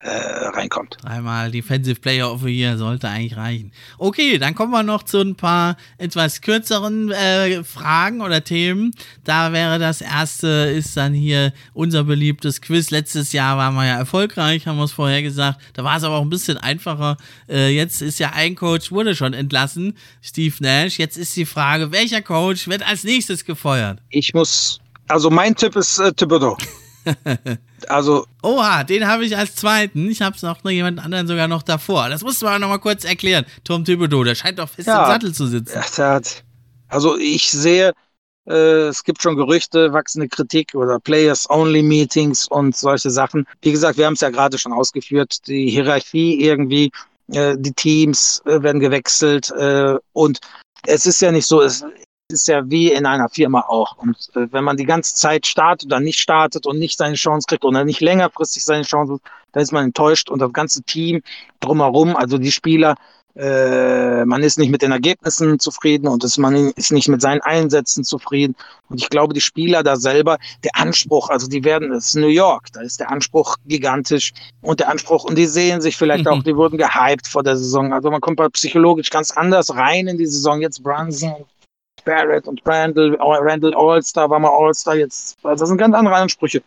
äh, reinkommt. Einmal Defensive Player of the Year sollte eigentlich reichen. Okay, dann kommen wir noch zu ein paar etwas kürzeren äh, Fragen oder Themen. Da wäre das erste, ist dann hier unser beliebtes Quiz. Letztes Jahr waren wir ja erfolgreich, haben wir es vorher gesagt. Da war es aber auch ein bisschen einfacher. Äh, jetzt ist ja ein Coach, wurde schon entlassen, Steve Nash. Jetzt ist die Frage, welcher Coach wird als nächstes gefeuert? Ich muss, also mein Tipp ist äh, Thibodeau. also. Oha, den habe ich als zweiten. Ich habe es noch jemand anderen sogar noch davor. Das musst du aber noch mal kurz erklären. Tom Thibodeau, der scheint doch fest ja, im Sattel zu sitzen. Hat, also ich sehe, äh, es gibt schon Gerüchte, wachsende Kritik oder Players-Only-Meetings und solche Sachen. Wie gesagt, wir haben es ja gerade schon ausgeführt, die Hierarchie irgendwie, äh, die Teams äh, werden gewechselt äh, und es ist ja nicht so, es, ist ja wie in einer Firma auch. Und äh, wenn man die ganze Zeit startet oder nicht startet und nicht seine Chance kriegt oder nicht längerfristig seine Chance, dann ist man enttäuscht und das ganze Team drumherum, also die Spieler, äh, man ist nicht mit den Ergebnissen zufrieden und ist, man ist nicht mit seinen Einsätzen zufrieden. Und ich glaube, die Spieler da selber, der Anspruch, also die werden, das ist New York, da ist der Anspruch gigantisch und der Anspruch, und die sehen sich vielleicht mhm. auch, die wurden gehypt vor der Saison. Also man kommt psychologisch ganz anders rein in die Saison. Jetzt Brunson Barrett und Randall, Randall All-Star war mal All-Star jetzt. Also das sind ganz andere Ansprüche.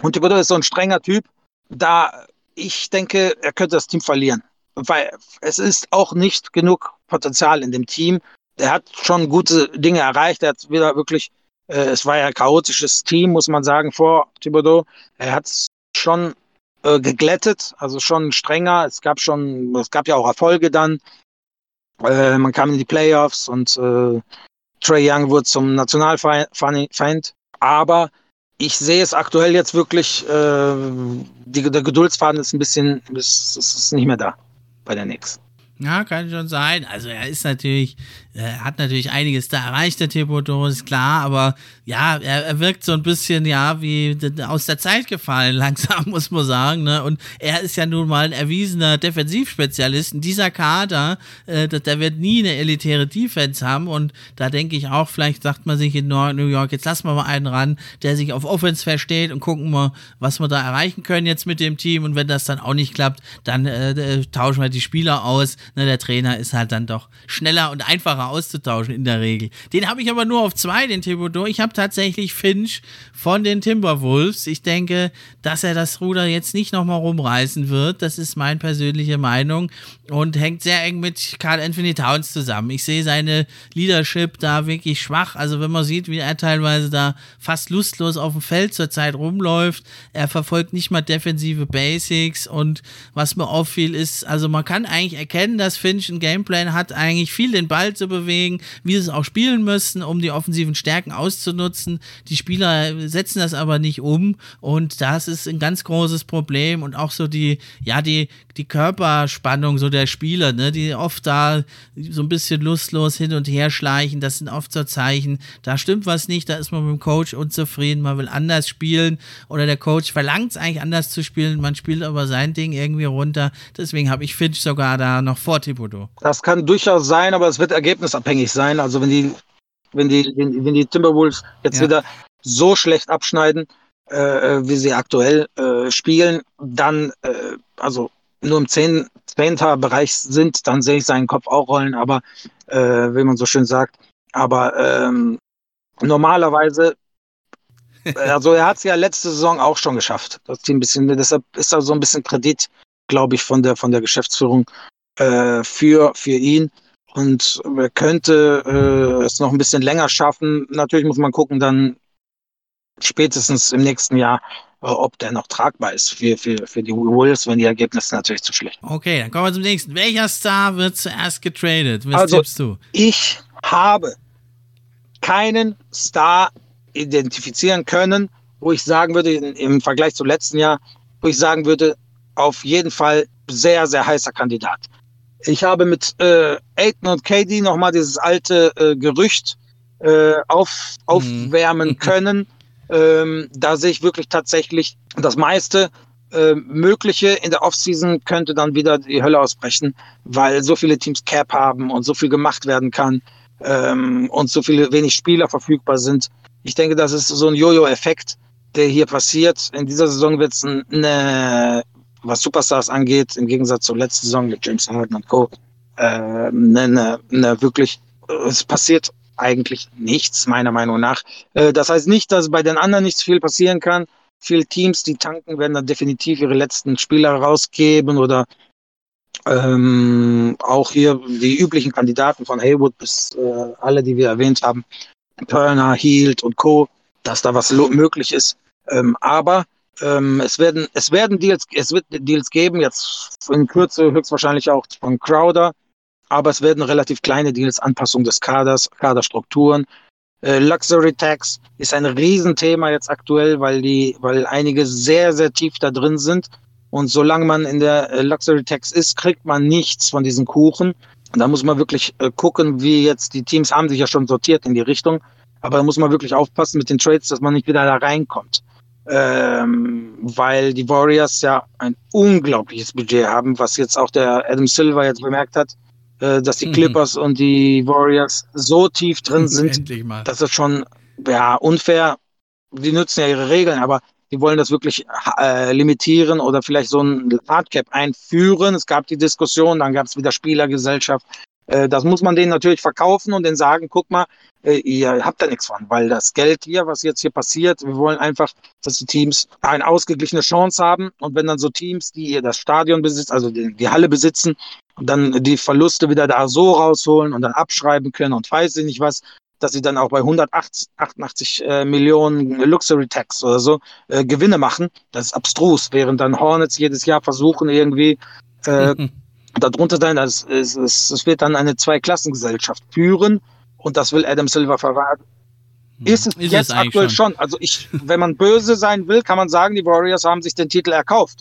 Und Thibodeau ist so ein strenger Typ, da ich denke, er könnte das Team verlieren. Weil es ist auch nicht genug Potenzial in dem Team. Er hat schon gute Dinge erreicht. Er hat wieder wirklich, äh, es war ja ein chaotisches Team, muss man sagen, vor Thibodeau. Er hat es schon äh, geglättet, also schon strenger. Es gab schon, es gab ja auch Erfolge dann. Äh, man kam in die Playoffs und äh, Trey Young wurde zum Nationalfeind. Aber ich sehe es aktuell jetzt wirklich, äh, die, der Geduldsfaden ist ein bisschen, ist, ist nicht mehr da bei der Knicks. Ja, kann schon sein. Also er ist natürlich, er hat natürlich einiges da erreicht, der Thibodeau, ist klar, aber ja, er, er wirkt so ein bisschen, ja, wie aus der Zeit gefallen, langsam, muss man sagen. Ne? Und er ist ja nun mal ein erwiesener Defensivspezialist. Und dieser Kader, äh, der wird nie eine elitäre Defense haben. Und da denke ich auch, vielleicht sagt man sich in New York, jetzt lassen wir mal einen ran, der sich auf Offense versteht und gucken wir, was wir da erreichen können jetzt mit dem Team. Und wenn das dann auch nicht klappt, dann äh, äh tauschen wir die Spieler aus Ne, der Trainer ist halt dann doch schneller und einfacher auszutauschen in der Regel. Den habe ich aber nur auf zwei, den Thibodeau. Ich habe tatsächlich Finch von den Timberwolves. Ich denke, dass er das Ruder jetzt nicht nochmal rumreißen wird. Das ist meine persönliche Meinung und hängt sehr eng mit Carl Anthony Towns zusammen. Ich sehe seine Leadership da wirklich schwach. Also wenn man sieht, wie er teilweise da fast lustlos auf dem Feld zurzeit rumläuft, er verfolgt nicht mal defensive Basics und was mir auffiel ist, also man kann eigentlich erkennen, dass Finch ein Gameplan hat, eigentlich viel den Ball zu bewegen, wie sie es auch spielen müssen, um die offensiven Stärken auszunutzen. Die Spieler setzen das aber nicht um und das ist ein ganz großes Problem und auch so die, ja, die, die Körperspannung so der Spieler, ne, die oft da so ein bisschen lustlos hin und her schleichen, das sind oft so Zeichen, da stimmt was nicht, da ist man mit dem Coach unzufrieden, man will anders spielen oder der Coach verlangt es eigentlich anders zu spielen, man spielt aber sein Ding irgendwie runter. Deswegen habe ich Finch sogar da noch vor Thibodeau. Das kann durchaus sein, aber es wird ergebnisabhängig sein. Also wenn die, wenn die, wenn die Timberwolves jetzt ja. wieder so schlecht abschneiden, äh, wie sie aktuell äh, spielen, dann, äh, also nur im 10, 10 Bereich sind, dann sehe ich seinen Kopf auch rollen, aber äh, wie man so schön sagt. Aber ähm, normalerweise, also er hat es ja letzte Saison auch schon geschafft. Das Team ein bisschen, deshalb ist da so ein bisschen Kredit, glaube ich, von der von der Geschäftsführung äh, für, für ihn. Und könnte äh, es noch ein bisschen länger schaffen. Natürlich muss man gucken, dann spätestens im nächsten Jahr, äh, ob der noch tragbar ist für, für, für die Wolves, wenn die Ergebnisse natürlich zu schlecht sind. Okay, dann kommen wir zum nächsten. Welcher Star wird zuerst getradet? Was also, tippst du? Ich habe keinen Star identifizieren können, wo ich sagen würde, im Vergleich zum letzten Jahr, wo ich sagen würde, auf jeden Fall sehr, sehr heißer Kandidat. Ich habe mit äh, Aiden und KD nochmal dieses alte äh, Gerücht äh, auf, aufwärmen mhm. können. Ähm, da sehe ich wirklich tatsächlich das meiste äh, Mögliche in der Offseason könnte dann wieder die Hölle ausbrechen, weil so viele Teams Cap haben und so viel gemacht werden kann ähm, und so viele wenig Spieler verfügbar sind. Ich denke, das ist so ein Jojo-Effekt, der hier passiert. In dieser Saison wird es eine, was Superstars angeht, im Gegensatz zur letzten Saison mit James Harden und Co., äh, eine, eine wirklich, es passiert eigentlich nichts, meiner Meinung nach. Äh, das heißt nicht, dass bei den anderen nicht viel passieren kann. Viele Teams, die tanken, werden dann definitiv ihre letzten Spieler rausgeben oder ähm, auch hier die üblichen Kandidaten von Haywood bis äh, alle, die wir erwähnt haben, Turner, Hield und Co., dass da was möglich ist. Ähm, aber ähm, es werden, es werden Deals, es wird Deals geben, jetzt in Kürze höchstwahrscheinlich auch von Crowder, aber es werden relativ kleine Deals, Anpassung des Kaders, Kaderstrukturen. Äh, Luxury Tax ist ein Riesenthema jetzt aktuell, weil die, weil einige sehr, sehr tief da drin sind. Und solange man in der äh, Luxury Tax ist, kriegt man nichts von diesen Kuchen. Und da muss man wirklich äh, gucken, wie jetzt die Teams haben sich ja schon sortiert in die Richtung. Aber da muss man wirklich aufpassen mit den Trades, dass man nicht wieder da reinkommt. Ähm, weil die Warriors ja ein unglaubliches Budget haben, was jetzt auch der Adam Silver jetzt bemerkt hat. Äh, dass die mhm. Clippers mhm. und die Warriors so tief drin sind, dass es schon ja, unfair, die nützen ja ihre Regeln, aber die wollen das wirklich äh, limitieren oder vielleicht so ein Hardcap einführen. Es gab die Diskussion, dann gab es wieder Spielergesellschaft. Äh, das muss man denen natürlich verkaufen und denen sagen, guck mal, äh, ihr habt da nichts von, weil das Geld hier, was jetzt hier passiert, wir wollen einfach, dass die Teams eine ausgeglichene Chance haben und wenn dann so Teams, die das Stadion besitzen, also die, die Halle besitzen, dann die Verluste wieder da so rausholen und dann abschreiben können und weiß ich nicht was, dass sie dann auch bei 188 äh, Millionen Luxury Tax oder so äh, Gewinne machen. Das ist abstrus, während dann Hornets jedes Jahr versuchen irgendwie äh, darunter sein. Es, es, es wird dann eine Zweiklassengesellschaft führen und das will Adam Silver verraten. Hm. Ist es ist jetzt es aktuell schon. schon. Also ich, wenn man böse sein will, kann man sagen, die Warriors haben sich den Titel erkauft.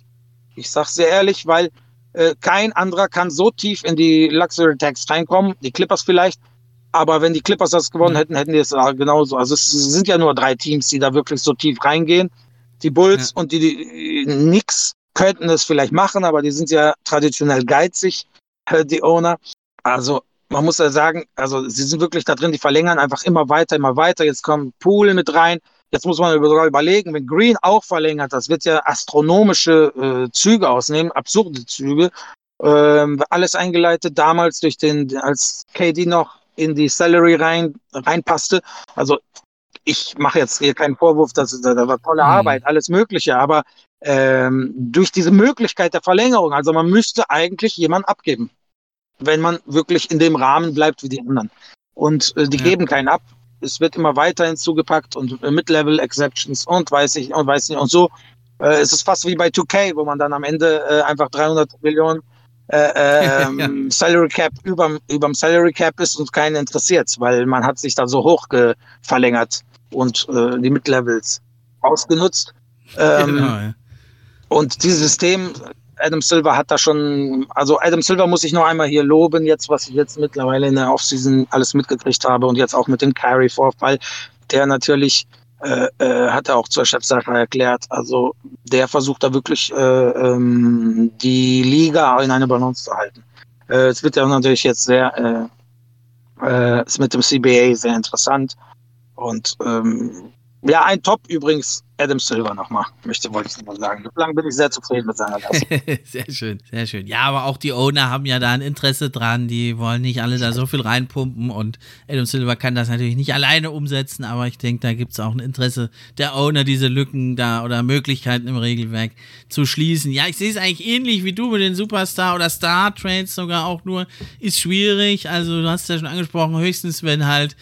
Ich sage sehr ehrlich, weil äh, kein anderer kann so tief in die Luxury Tax reinkommen. Die Clippers vielleicht. Aber wenn die Clippers das gewonnen hätten, hätten die es genauso. Also es sind ja nur drei Teams, die da wirklich so tief reingehen. Die Bulls ja. und die, die Knicks könnten es vielleicht machen, aber die sind ja traditionell geizig, äh, die Owner. Also man muss ja sagen, also sie sind wirklich da drin, die verlängern einfach immer weiter, immer weiter. Jetzt kommt Pool mit rein. Jetzt muss man sogar überlegen, wenn Green auch verlängert, das wird ja astronomische äh, Züge ausnehmen, absurde Züge. Ähm, alles eingeleitet damals durch den, als KD noch in die Salary rein reinpasste. Also ich mache jetzt hier keinen Vorwurf, dass da, da war tolle mhm. Arbeit, alles Mögliche, aber ähm, durch diese Möglichkeit der Verlängerung, also man müsste eigentlich jemanden abgeben, wenn man wirklich in dem Rahmen bleibt wie die anderen. Und äh, die ja. geben keinen ab es wird immer weiter hinzugepackt und äh, Mid-Level Exceptions und weiß ich und weiß nicht und so. Äh, es ist fast wie bei 2K, wo man dann am Ende äh, einfach 300 Millionen äh, ähm. Salary Cap über überm Salary Cap ist und keinen interessiert, weil man hat sich da so hoch verlängert und äh, die Mid-Levels ausgenutzt. Ähm, genau, ja. Und dieses System Adam Silver hat da schon, also Adam Silver muss ich noch einmal hier loben, jetzt, was ich jetzt mittlerweile in der Offseason alles mitgekriegt habe und jetzt auch mit dem Carry-Vorfall, der natürlich äh, äh, hat er auch zur Chefsache erklärt. Also der versucht da wirklich äh, ähm, die Liga in eine Balance zu halten. Äh, es wird ja natürlich jetzt sehr, äh, äh, ist mit dem CBA sehr interessant und ähm, Ja, ein Top übrigens, Adam Silver nochmal, möchte, wollte ich nochmal sagen. Bislang bin ich sehr zufrieden mit seiner Leistung. sehr schön, sehr schön. Ja, aber auch die Owner haben ja da ein Interesse dran, die wollen nicht alle da so viel reinpumpen und Adam Silver kann das natürlich nicht alleine umsetzen, aber ich denke, da gibt es auch ein Interesse der Owner, diese Lücken da oder Möglichkeiten im Regelwerk zu schließen. Ja, ich sehe es eigentlich ähnlich wie du mit den Superstar- oder Star-Trades sogar auch nur, ist schwierig, also du hast ja schon angesprochen, höchstens wenn halt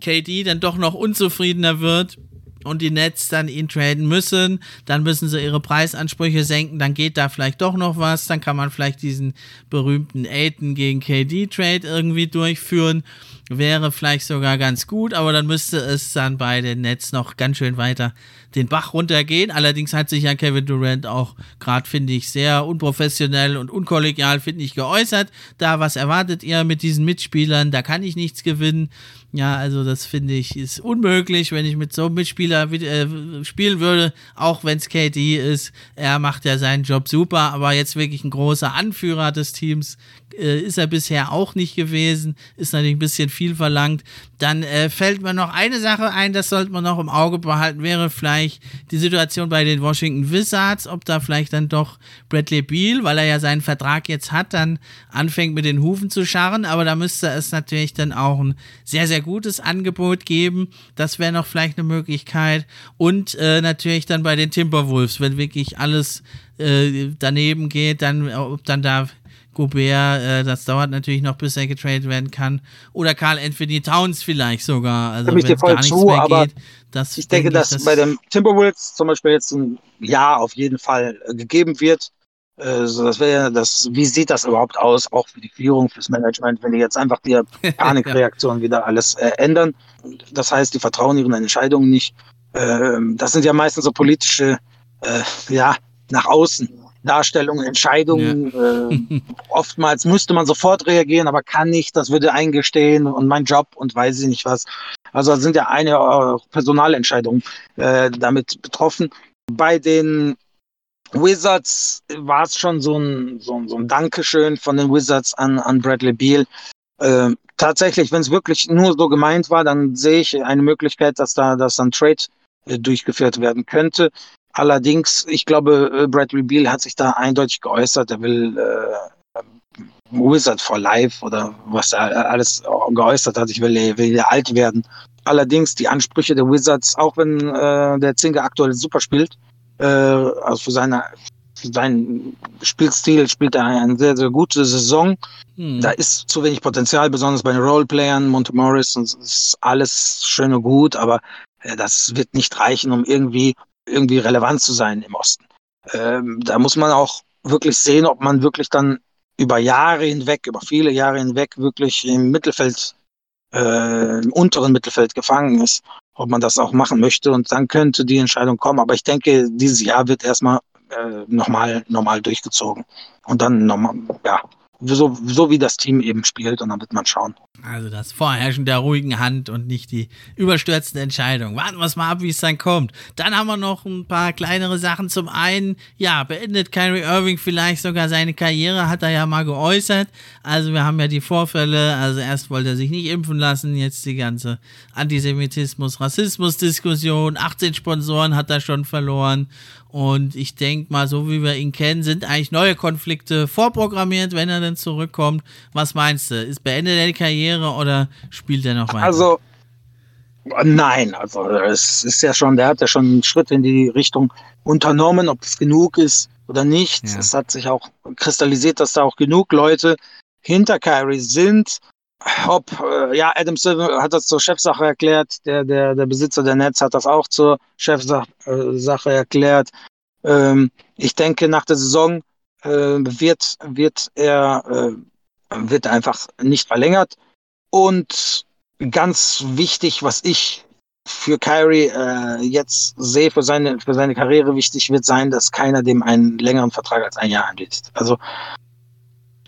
KD dann doch noch unzufriedener wird und die Nets dann ihn traden müssen, dann müssen sie ihre Preisansprüche senken, dann geht da vielleicht doch noch was, dann kann man vielleicht diesen berühmten Aiton gegen KD Trade irgendwie durchführen, wäre vielleicht sogar ganz gut, aber dann müsste es dann bei den Nets noch ganz schön weiter den Bach runtergehen. Allerdings hat sich ja Kevin Durant auch gerade, finde ich, sehr unprofessionell und unkollegial, finde ich, geäußert. Da, was erwartet ihr mit diesen Mitspielern? Da kann ich nichts gewinnen. Ja, also das finde ich ist unmöglich, wenn ich mit so einem Mitspieler äh, spielen würde, auch wenn es KD ist. Er macht ja seinen Job super, aber jetzt wirklich ein großer Anführer des Teams äh, ist er bisher auch nicht gewesen. Ist natürlich ein bisschen viel verlangt. Dann äh, fällt mir noch eine Sache ein, das sollte man noch im Auge behalten, wäre vielleicht die Situation bei den Washington Wizards, ob da vielleicht dann doch Bradley Beal, weil er ja seinen Vertrag jetzt hat, dann anfängt mit den Hufen zu scharren. Aber da müsste es natürlich dann auch ein sehr, sehr gutes Angebot geben. Das wäre noch vielleicht eine Möglichkeit. Und äh, natürlich dann bei den Timberwolves, wenn wirklich alles äh, daneben geht, dann, ob dann da Gobert, äh, das dauert natürlich noch, bis er getradet werden kann. Oder Carl Anthony Towns vielleicht sogar. Also wenn es gar nichts zu, mehr geht. Das ich denke, dass das bei dem Timberwolves zum Beispiel jetzt ein Ja auf jeden Fall äh, gegeben wird. Äh, so, das wäre das, wie sieht das überhaupt aus, auch für die Führung, fürs Management, wenn die jetzt einfach die Panikreaktion ja. wieder alles äh, ändern. Das heißt, die vertrauen ihren Entscheidungen nicht. Ähm, das sind ja meistens so politische, äh, ja, nach außen Darstellungen, Entscheidungen. Ja. Äh, oftmals müsste man sofort reagieren, aber kann nicht, das würde eingestehen und mein Job und weiß ich nicht was. Also da sind ja eine äh, Personalentscheidungen äh, damit betroffen. Bei den Wizards war es schon so ein, so, ein, so ein Dankeschön von den Wizards an, an Bradley Beal. Äh, tatsächlich, wenn es wirklich nur so gemeint war, dann sehe ich eine Möglichkeit, dass da dass ein Trade äh, durchgeführt werden könnte. Allerdings, ich glaube, äh, Bradley Beal hat sich da eindeutig geäußert. Er will äh, Wizard for Life oder was er alles geäußert hat. Ich will, will alt werden. Allerdings die Ansprüche der Wizards, auch wenn äh, der Zinke aktuell super spielt, äh, also für seine für seinen Spielstil spielt er eine sehr, sehr gute Saison. Hm. Da ist zu wenig Potenzial, besonders bei den Roleplayern, Monte Morris, und ist alles schön und gut, aber äh, das wird nicht reichen, um irgendwie irgendwie relevant zu sein im Osten. Ähm, da muss man auch wirklich sehen, ob man wirklich dann über Jahre hinweg, über viele Jahre hinweg wirklich im Mittelfeld, äh, im unteren Mittelfeld gefangen ist, ob man das auch machen möchte und dann könnte die Entscheidung kommen. Aber ich denke, dieses Jahr wird erstmal äh, nochmal normal durchgezogen und dann nochmal, ja, so, so wie das Team eben spielt und dann wird man schauen. Also das Vorherrschen der ruhigen Hand und nicht die überstürzende Entscheidung. Warten wir es mal ab, wie es dann kommt. Dann haben wir noch ein paar kleinere Sachen. Zum einen, ja, beendet Kyrie Irving vielleicht sogar seine Karriere, hat er ja mal geäußert. Also wir haben ja die Vorfälle, also erst wollte er sich nicht impfen lassen, jetzt die ganze Antisemitismus, Rassismus-Diskussion, 18 Sponsoren hat er schon verloren und ich denke mal, so wie wir ihn kennen, sind eigentlich neue Konflikte vorprogrammiert, wenn er denn zurückkommt. Was meinst du? Ist beendet er die Karriere oder spielt er noch weiter? Also, nein, also es ist ja schon, der hat ja schon einen Schritt in die Richtung unternommen, ob es genug ist oder nicht. Ja. Es hat sich auch kristallisiert, dass da auch genug Leute hinter Kyrie sind. Ob, äh, ja, Adam Silver hat das zur Chefsache erklärt, der, der, der Besitzer der Netz hat das auch zur Chefsache äh, erklärt. Ähm, ich denke, nach der Saison äh, wird, wird er äh, wird einfach nicht verlängert. Und ganz wichtig, was ich für Kyrie äh, jetzt sehe, für seine, für seine Karriere wichtig wird sein, dass keiner dem einen längeren Vertrag als ein Jahr anbietet. Also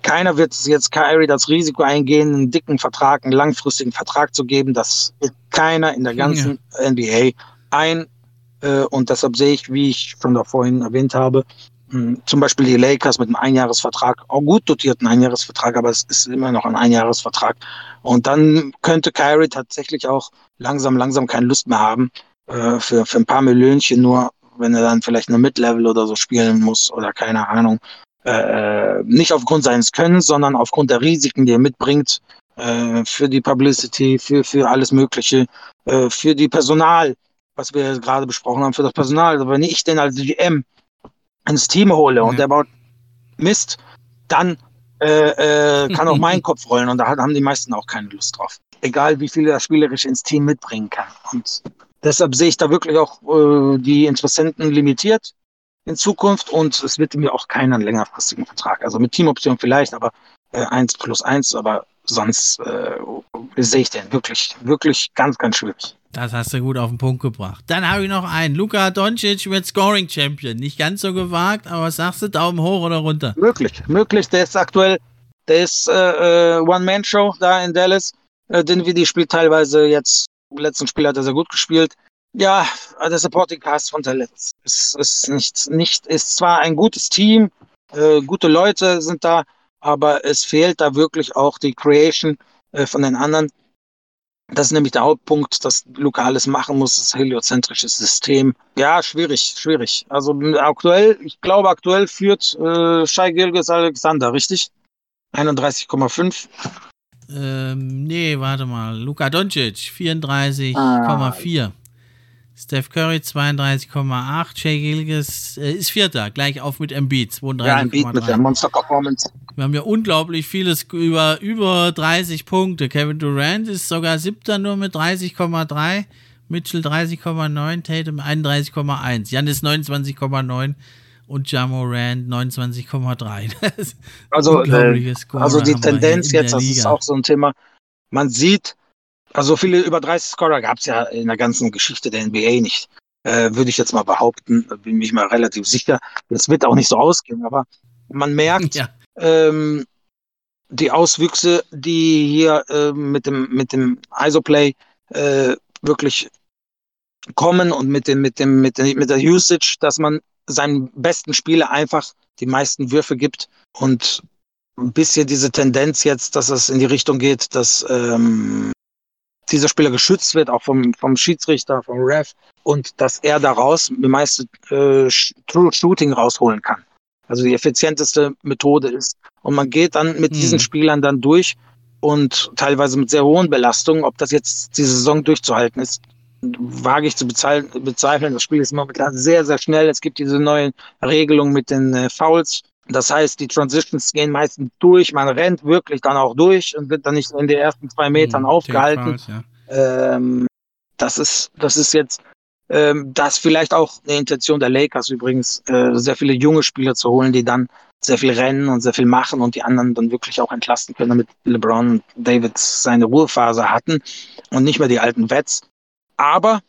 keiner wird jetzt Kyrie das Risiko eingehen, einen dicken Vertrag, einen langfristigen Vertrag zu geben. Das wird keiner in der ganzen ja. NBA ein. Äh, und deshalb sehe ich, wie ich schon da vorhin erwähnt habe, zum Beispiel die Lakers mit einem Einjahresvertrag, auch gut dotierten Einjahresvertrag, aber es ist immer noch ein Einjahresvertrag. Und dann könnte Kyrie tatsächlich auch langsam, langsam keine Lust mehr haben, äh, für, für ein paar Millionchen nur, wenn er dann vielleicht eine Mid-Level oder so spielen muss oder keine Ahnung. Äh, nicht aufgrund seines Könnens, sondern aufgrund der Risiken, die er mitbringt, äh, für die Publicity, für, für alles Mögliche, äh, für die Personal, was wir gerade besprochen haben, für das Personal. Also wenn ich den als GM ins Team hole und der baut Mist, dann äh, äh, kann auch mein Kopf rollen und da haben die meisten auch keine Lust drauf. Egal wie viel er spielerisch ins Team mitbringen kann. Und deshalb sehe ich da wirklich auch äh, die Interessenten limitiert in Zukunft und es wird mir auch keinen längerfristigen Vertrag. Also mit Teamoption vielleicht, aber äh, eins plus eins, aber sonst äh, sehe ich den wirklich, wirklich ganz, ganz schwierig. Das hast du gut auf den Punkt gebracht. Dann habe ich noch einen. Luka Doncic wird Scoring Champion. Nicht ganz so gewagt, aber sagst du, Daumen hoch oder runter? Möglich, möglich. Der ist aktuell, der ist äh, äh One-Man-Show da in Dallas. Äh, Dinwiddie spielt teilweise jetzt, im letzten Spiel hat er sehr gut gespielt. Ja, der Supporting Cast von Dallas ist, ist nicht, nicht, ist zwar ein gutes Team, äh, gute Leute sind da, aber es fehlt da wirklich auch die Creation äh, von den anderen. Das ist nämlich der Hauptpunkt, dass Luca alles machen muss, das heliozentrische System. Ja, schwierig, schwierig. Also aktuell, ich glaube, aktuell führt äh, Shai Gilgis Alexander, richtig? 31,5. Ähm, nee, warte mal. Luka Doncic, 34,4. Ah. Steph Curry 32,8, Jay Gilgis äh, ist Vierter, gleich auf mit Embiid 32,3. Ja, Embiid mit der Monster Performance. Wir haben ja unglaublich vieles über über 30 Punkte. Kevin Durant ist sogar Siebter nur mit 30,3, Mitchell 30,9, Tatum 31,1, Janis 29,9 und Jamorand 29,3. also, äh, also die Tendenz jetzt, das ist auch so ein Thema. Man sieht, also viele über 30 Scorer gab es ja in der ganzen Geschichte der NBA nicht. Äh, Würde ich jetzt mal behaupten, bin ich mal relativ sicher. Das wird auch nicht so ausgehen, aber man merkt ja. ähm, die Auswüchse, die hier äh, mit dem, mit dem Isoplay äh, wirklich kommen und mit dem, mit dem, mit, dem, mit der Usage, dass man seinen besten Spieler einfach die meisten Würfe gibt und ein bisschen diese Tendenz jetzt, dass es in die Richtung geht, dass ähm, dieser Spieler geschützt wird, auch vom, vom Schiedsrichter, vom Ref, und dass er daraus die meiste äh, True Shooting rausholen kann. Also die effizienteste Methode ist. Und man geht dann mit mhm. diesen Spielern dann durch und teilweise mit sehr hohen Belastungen. Ob das jetzt die Saison durchzuhalten ist, wage ich zu bezweifeln. Das Spiel ist momentan sehr, sehr schnell. Es gibt diese neue Regelung mit den äh, Fouls. Das heißt, die Transitions gehen meistens durch, man rennt wirklich dann auch durch und wird dann nicht in den ersten zwei Metern mhm, aufgehalten. Fouls, ja. ähm, das ist, das ist jetzt ähm, das vielleicht auch eine Intention der Lakers übrigens, äh, sehr viele junge Spieler zu holen, die dann sehr viel rennen und sehr viel machen und die anderen dann wirklich auch entlasten können, damit LeBron und David seine Ruhephase hatten und nicht mehr die alten Vets. Aber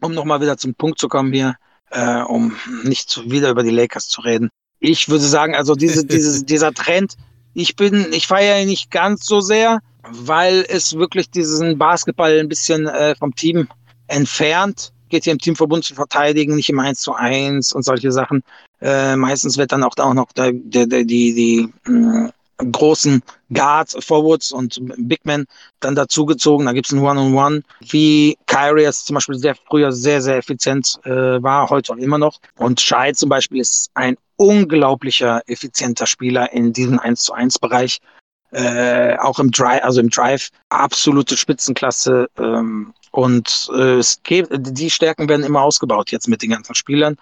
um nochmal wieder zum Punkt zu kommen hier, äh, um nicht zu, wieder über die Lakers zu reden, ich würde sagen, also diese, diese, dieser Trend, ich bin, ich feiere ihn nicht ganz so sehr, weil es wirklich diesen Basketball ein bisschen äh, vom Team entfernt. Geht hier im Teamverbund zu verteidigen, nicht im 1 zu 1 und solche Sachen. Äh, meistens wird dann auch da auch noch der, der, der, die, die mh, großen Guards, Forwards und Big Men dann dazugezogen. Da gibt es ein One-on-One, wie Kyrie es zum Beispiel sehr früher sehr, sehr effizient äh, war, heute auch immer noch. Und Shai zum Beispiel ist ein unglaublicher effizienter Spieler in diesem 1 zu 1 Bereich. Äh, auch im Drive, also im Drive, absolute Spitzenklasse. Ähm, und äh, es geht, die Stärken werden immer ausgebaut jetzt mit den ganzen Spielern.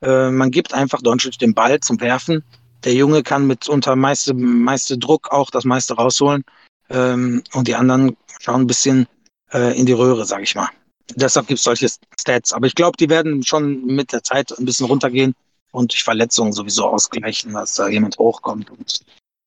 Äh, man gibt einfach Doncic den Ball zum Werfen der Junge kann mit unter meiste, meiste Druck auch das meiste rausholen. Ähm, und die anderen schauen ein bisschen äh, in die Röhre, sage ich mal. Deshalb gibt es solche Stats. Aber ich glaube, die werden schon mit der Zeit ein bisschen runtergehen und durch Verletzungen sowieso ausgleichen, dass da jemand hochkommt und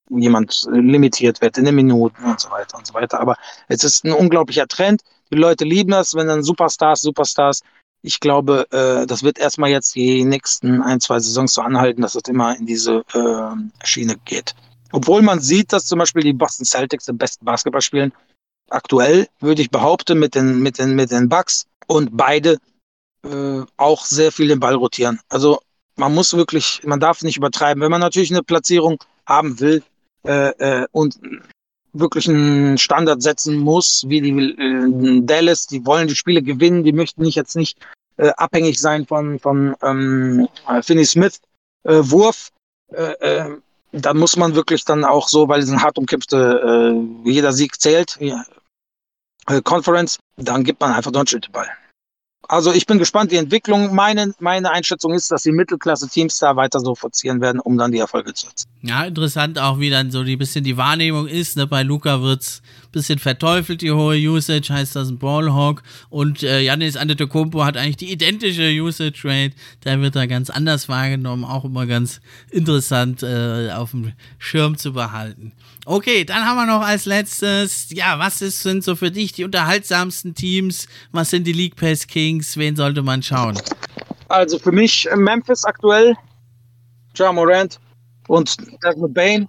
jemand limitiert wird in den Minuten und so weiter und so weiter. Aber es ist ein unglaublicher Trend. Die Leute lieben das, wenn dann Superstars, Superstars ich glaube, äh, das wird erstmal jetzt die nächsten ein, zwei Saisons so anhalten, dass es immer in diese äh, Schiene geht. Obwohl man sieht, dass zum Beispiel die Boston Celtics den besten Basketball spielen. Aktuell würde ich behaupten, mit den, mit den, mit den Bucks und beide äh, auch sehr viel den Ball rotieren. Also man muss wirklich, man darf nicht übertreiben. Wenn man natürlich eine Platzierung haben will äh, äh, und wirklich einen Standard setzen muss, wie die äh, Dallas, die wollen die Spiele gewinnen, die möchten nicht jetzt nicht äh, abhängig sein von, von ähm, Finney Smith äh, Wurf. Äh, äh, da muss man wirklich dann auch so, weil es sind hart umkämpfte, äh, jeder Sieg zählt, ja, äh, Conference, dann gibt man einfach Doncic den Ball. Also ich bin gespannt, die Entwicklung. Meine, meine Einschätzung ist, dass die Mittelklasse-Teams da weiter so forcieren werden, um dann die Erfolge zu erzielen. Ja, interessant auch, wie dann so die bisschen die Wahrnehmung ist. Ne? Bei Luca wird's bisschen verteufelt, die hohe Usage, heißt das ein Ballhawk. Und äh, Janis Antetokounmpo hat eigentlich die identische Usage Rate. Der wird da ganz anders wahrgenommen. Auch immer ganz interessant äh, auf dem Schirm zu behalten. Okay, dann haben wir noch als letztes, ja, was ist, sind so für dich die unterhaltsamsten Teams? Was sind die League Pass Kings? Wen sollte man schauen? Also für mich Memphis aktuell, Ja Morant und Desmond Bain.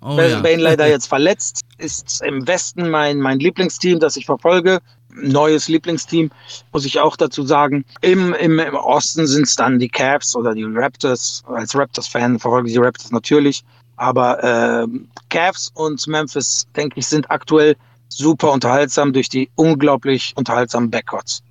Oh, Desmond ja. Bain leider jetzt verletzt, ist im Westen mein, mein Lieblingsteam, das ich verfolge. Neues Lieblingsteam, muss ich auch dazu sagen. Im, im, im Osten sind es dann die Cavs oder die Raptors. Als Raptors-Fan verfolge ich die Raptors natürlich. Aber äh, Cavs und Memphis, denke ich, sind aktuell super unterhaltsam durch die unglaublich unterhaltsamen Backcourts.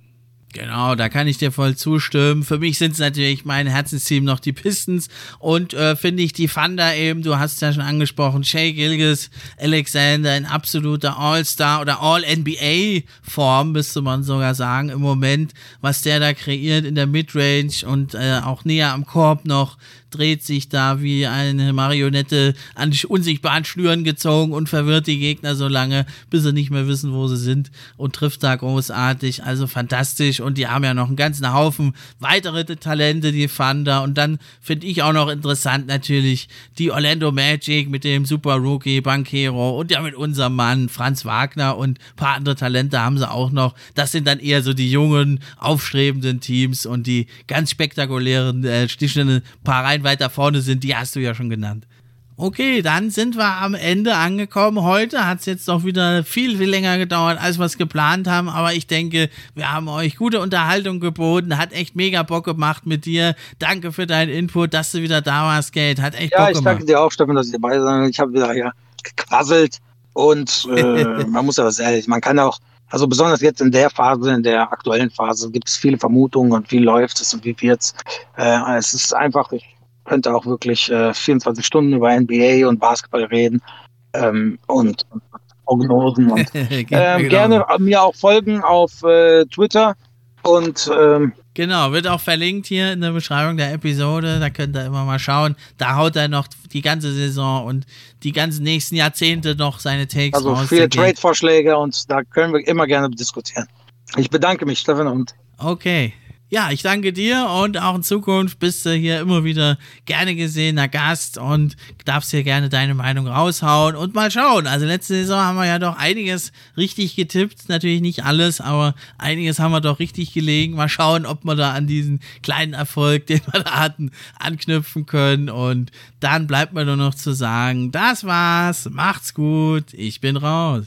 Genau, da kann ich dir voll zustimmen. Für mich sind es natürlich mein Herzensteam noch die Pistons und äh, finde ich die Thunder eben, du hast es ja schon angesprochen, Shay Gilgis, Alexander in absoluter All-Star oder All-NBA-Form, müsste man sogar sagen, im Moment, was der da kreiert in der Midrange und äh, auch näher am Korb noch dreht sich da wie eine Marionette an unsichtbaren Schnüren gezogen und verwirrt die Gegner so lange, bis sie nicht mehr wissen, wo sie sind und trifft da großartig. Also fantastisch. Und die haben ja noch einen ganzen Haufen weitere Talente, die Thunder. Und dann finde ich auch noch interessant natürlich die Orlando Magic mit dem Super Rookie Bankero und ja mit unserem Mann Franz Wagner und ein paar andere Talente haben sie auch noch. Das sind dann eher so die jungen, aufstrebenden Teams und die ganz spektakulären, äh, stichenden paar Reihen weiter vorne sind, die hast du ja schon genannt. Okay, dann sind wir am Ende angekommen. Heute hat es jetzt doch wieder viel, viel länger gedauert, als wir es geplant haben. Aber ich denke, wir haben euch gute Unterhaltung geboten. Hat echt mega Bock gemacht mit dir. Danke für deinen Input, dass du wieder da warst, Geld. Hat echt ja, Bock gemacht. Ja, ich danke dir auch, Stefan, dass ich dabei sein Ich habe wieder hier gequasselt. Und äh, man muss ja was ehrlich, man kann auch, also besonders jetzt in der Phase, in der aktuellen Phase, gibt es viele Vermutungen und wie läuft es und wie wird's. Äh, es ist einfach, ich könnte auch wirklich äh, 24 Stunden über NBA und Basketball reden ähm, und, und Prognosen. Und, ähm, genau. Gerne mir auch folgen auf äh, Twitter und ähm, Genau, wird auch verlinkt hier in der Beschreibung der Episode. Da könnt ihr immer mal schauen. Da haut er noch die ganze Saison und die ganzen nächsten Jahrzehnte noch seine Takes also raus. Also viele Trade-Vorschläge und da können wir immer gerne diskutieren. Ich bedanke mich, Stefan. Und okay. Ja, ich danke dir und auch in Zukunft bist du hier immer wieder gerne gesehener Gast und darfst hier gerne deine Meinung raushauen und mal schauen. Also letzte Saison haben wir ja doch einiges richtig getippt. Natürlich nicht alles, aber einiges haben wir doch richtig gelegen. Mal schauen, ob wir da an diesen kleinen Erfolg, den wir da hatten, anknüpfen können. Und dann bleibt mir nur noch zu sagen, das war's. Macht's gut. Ich bin raus.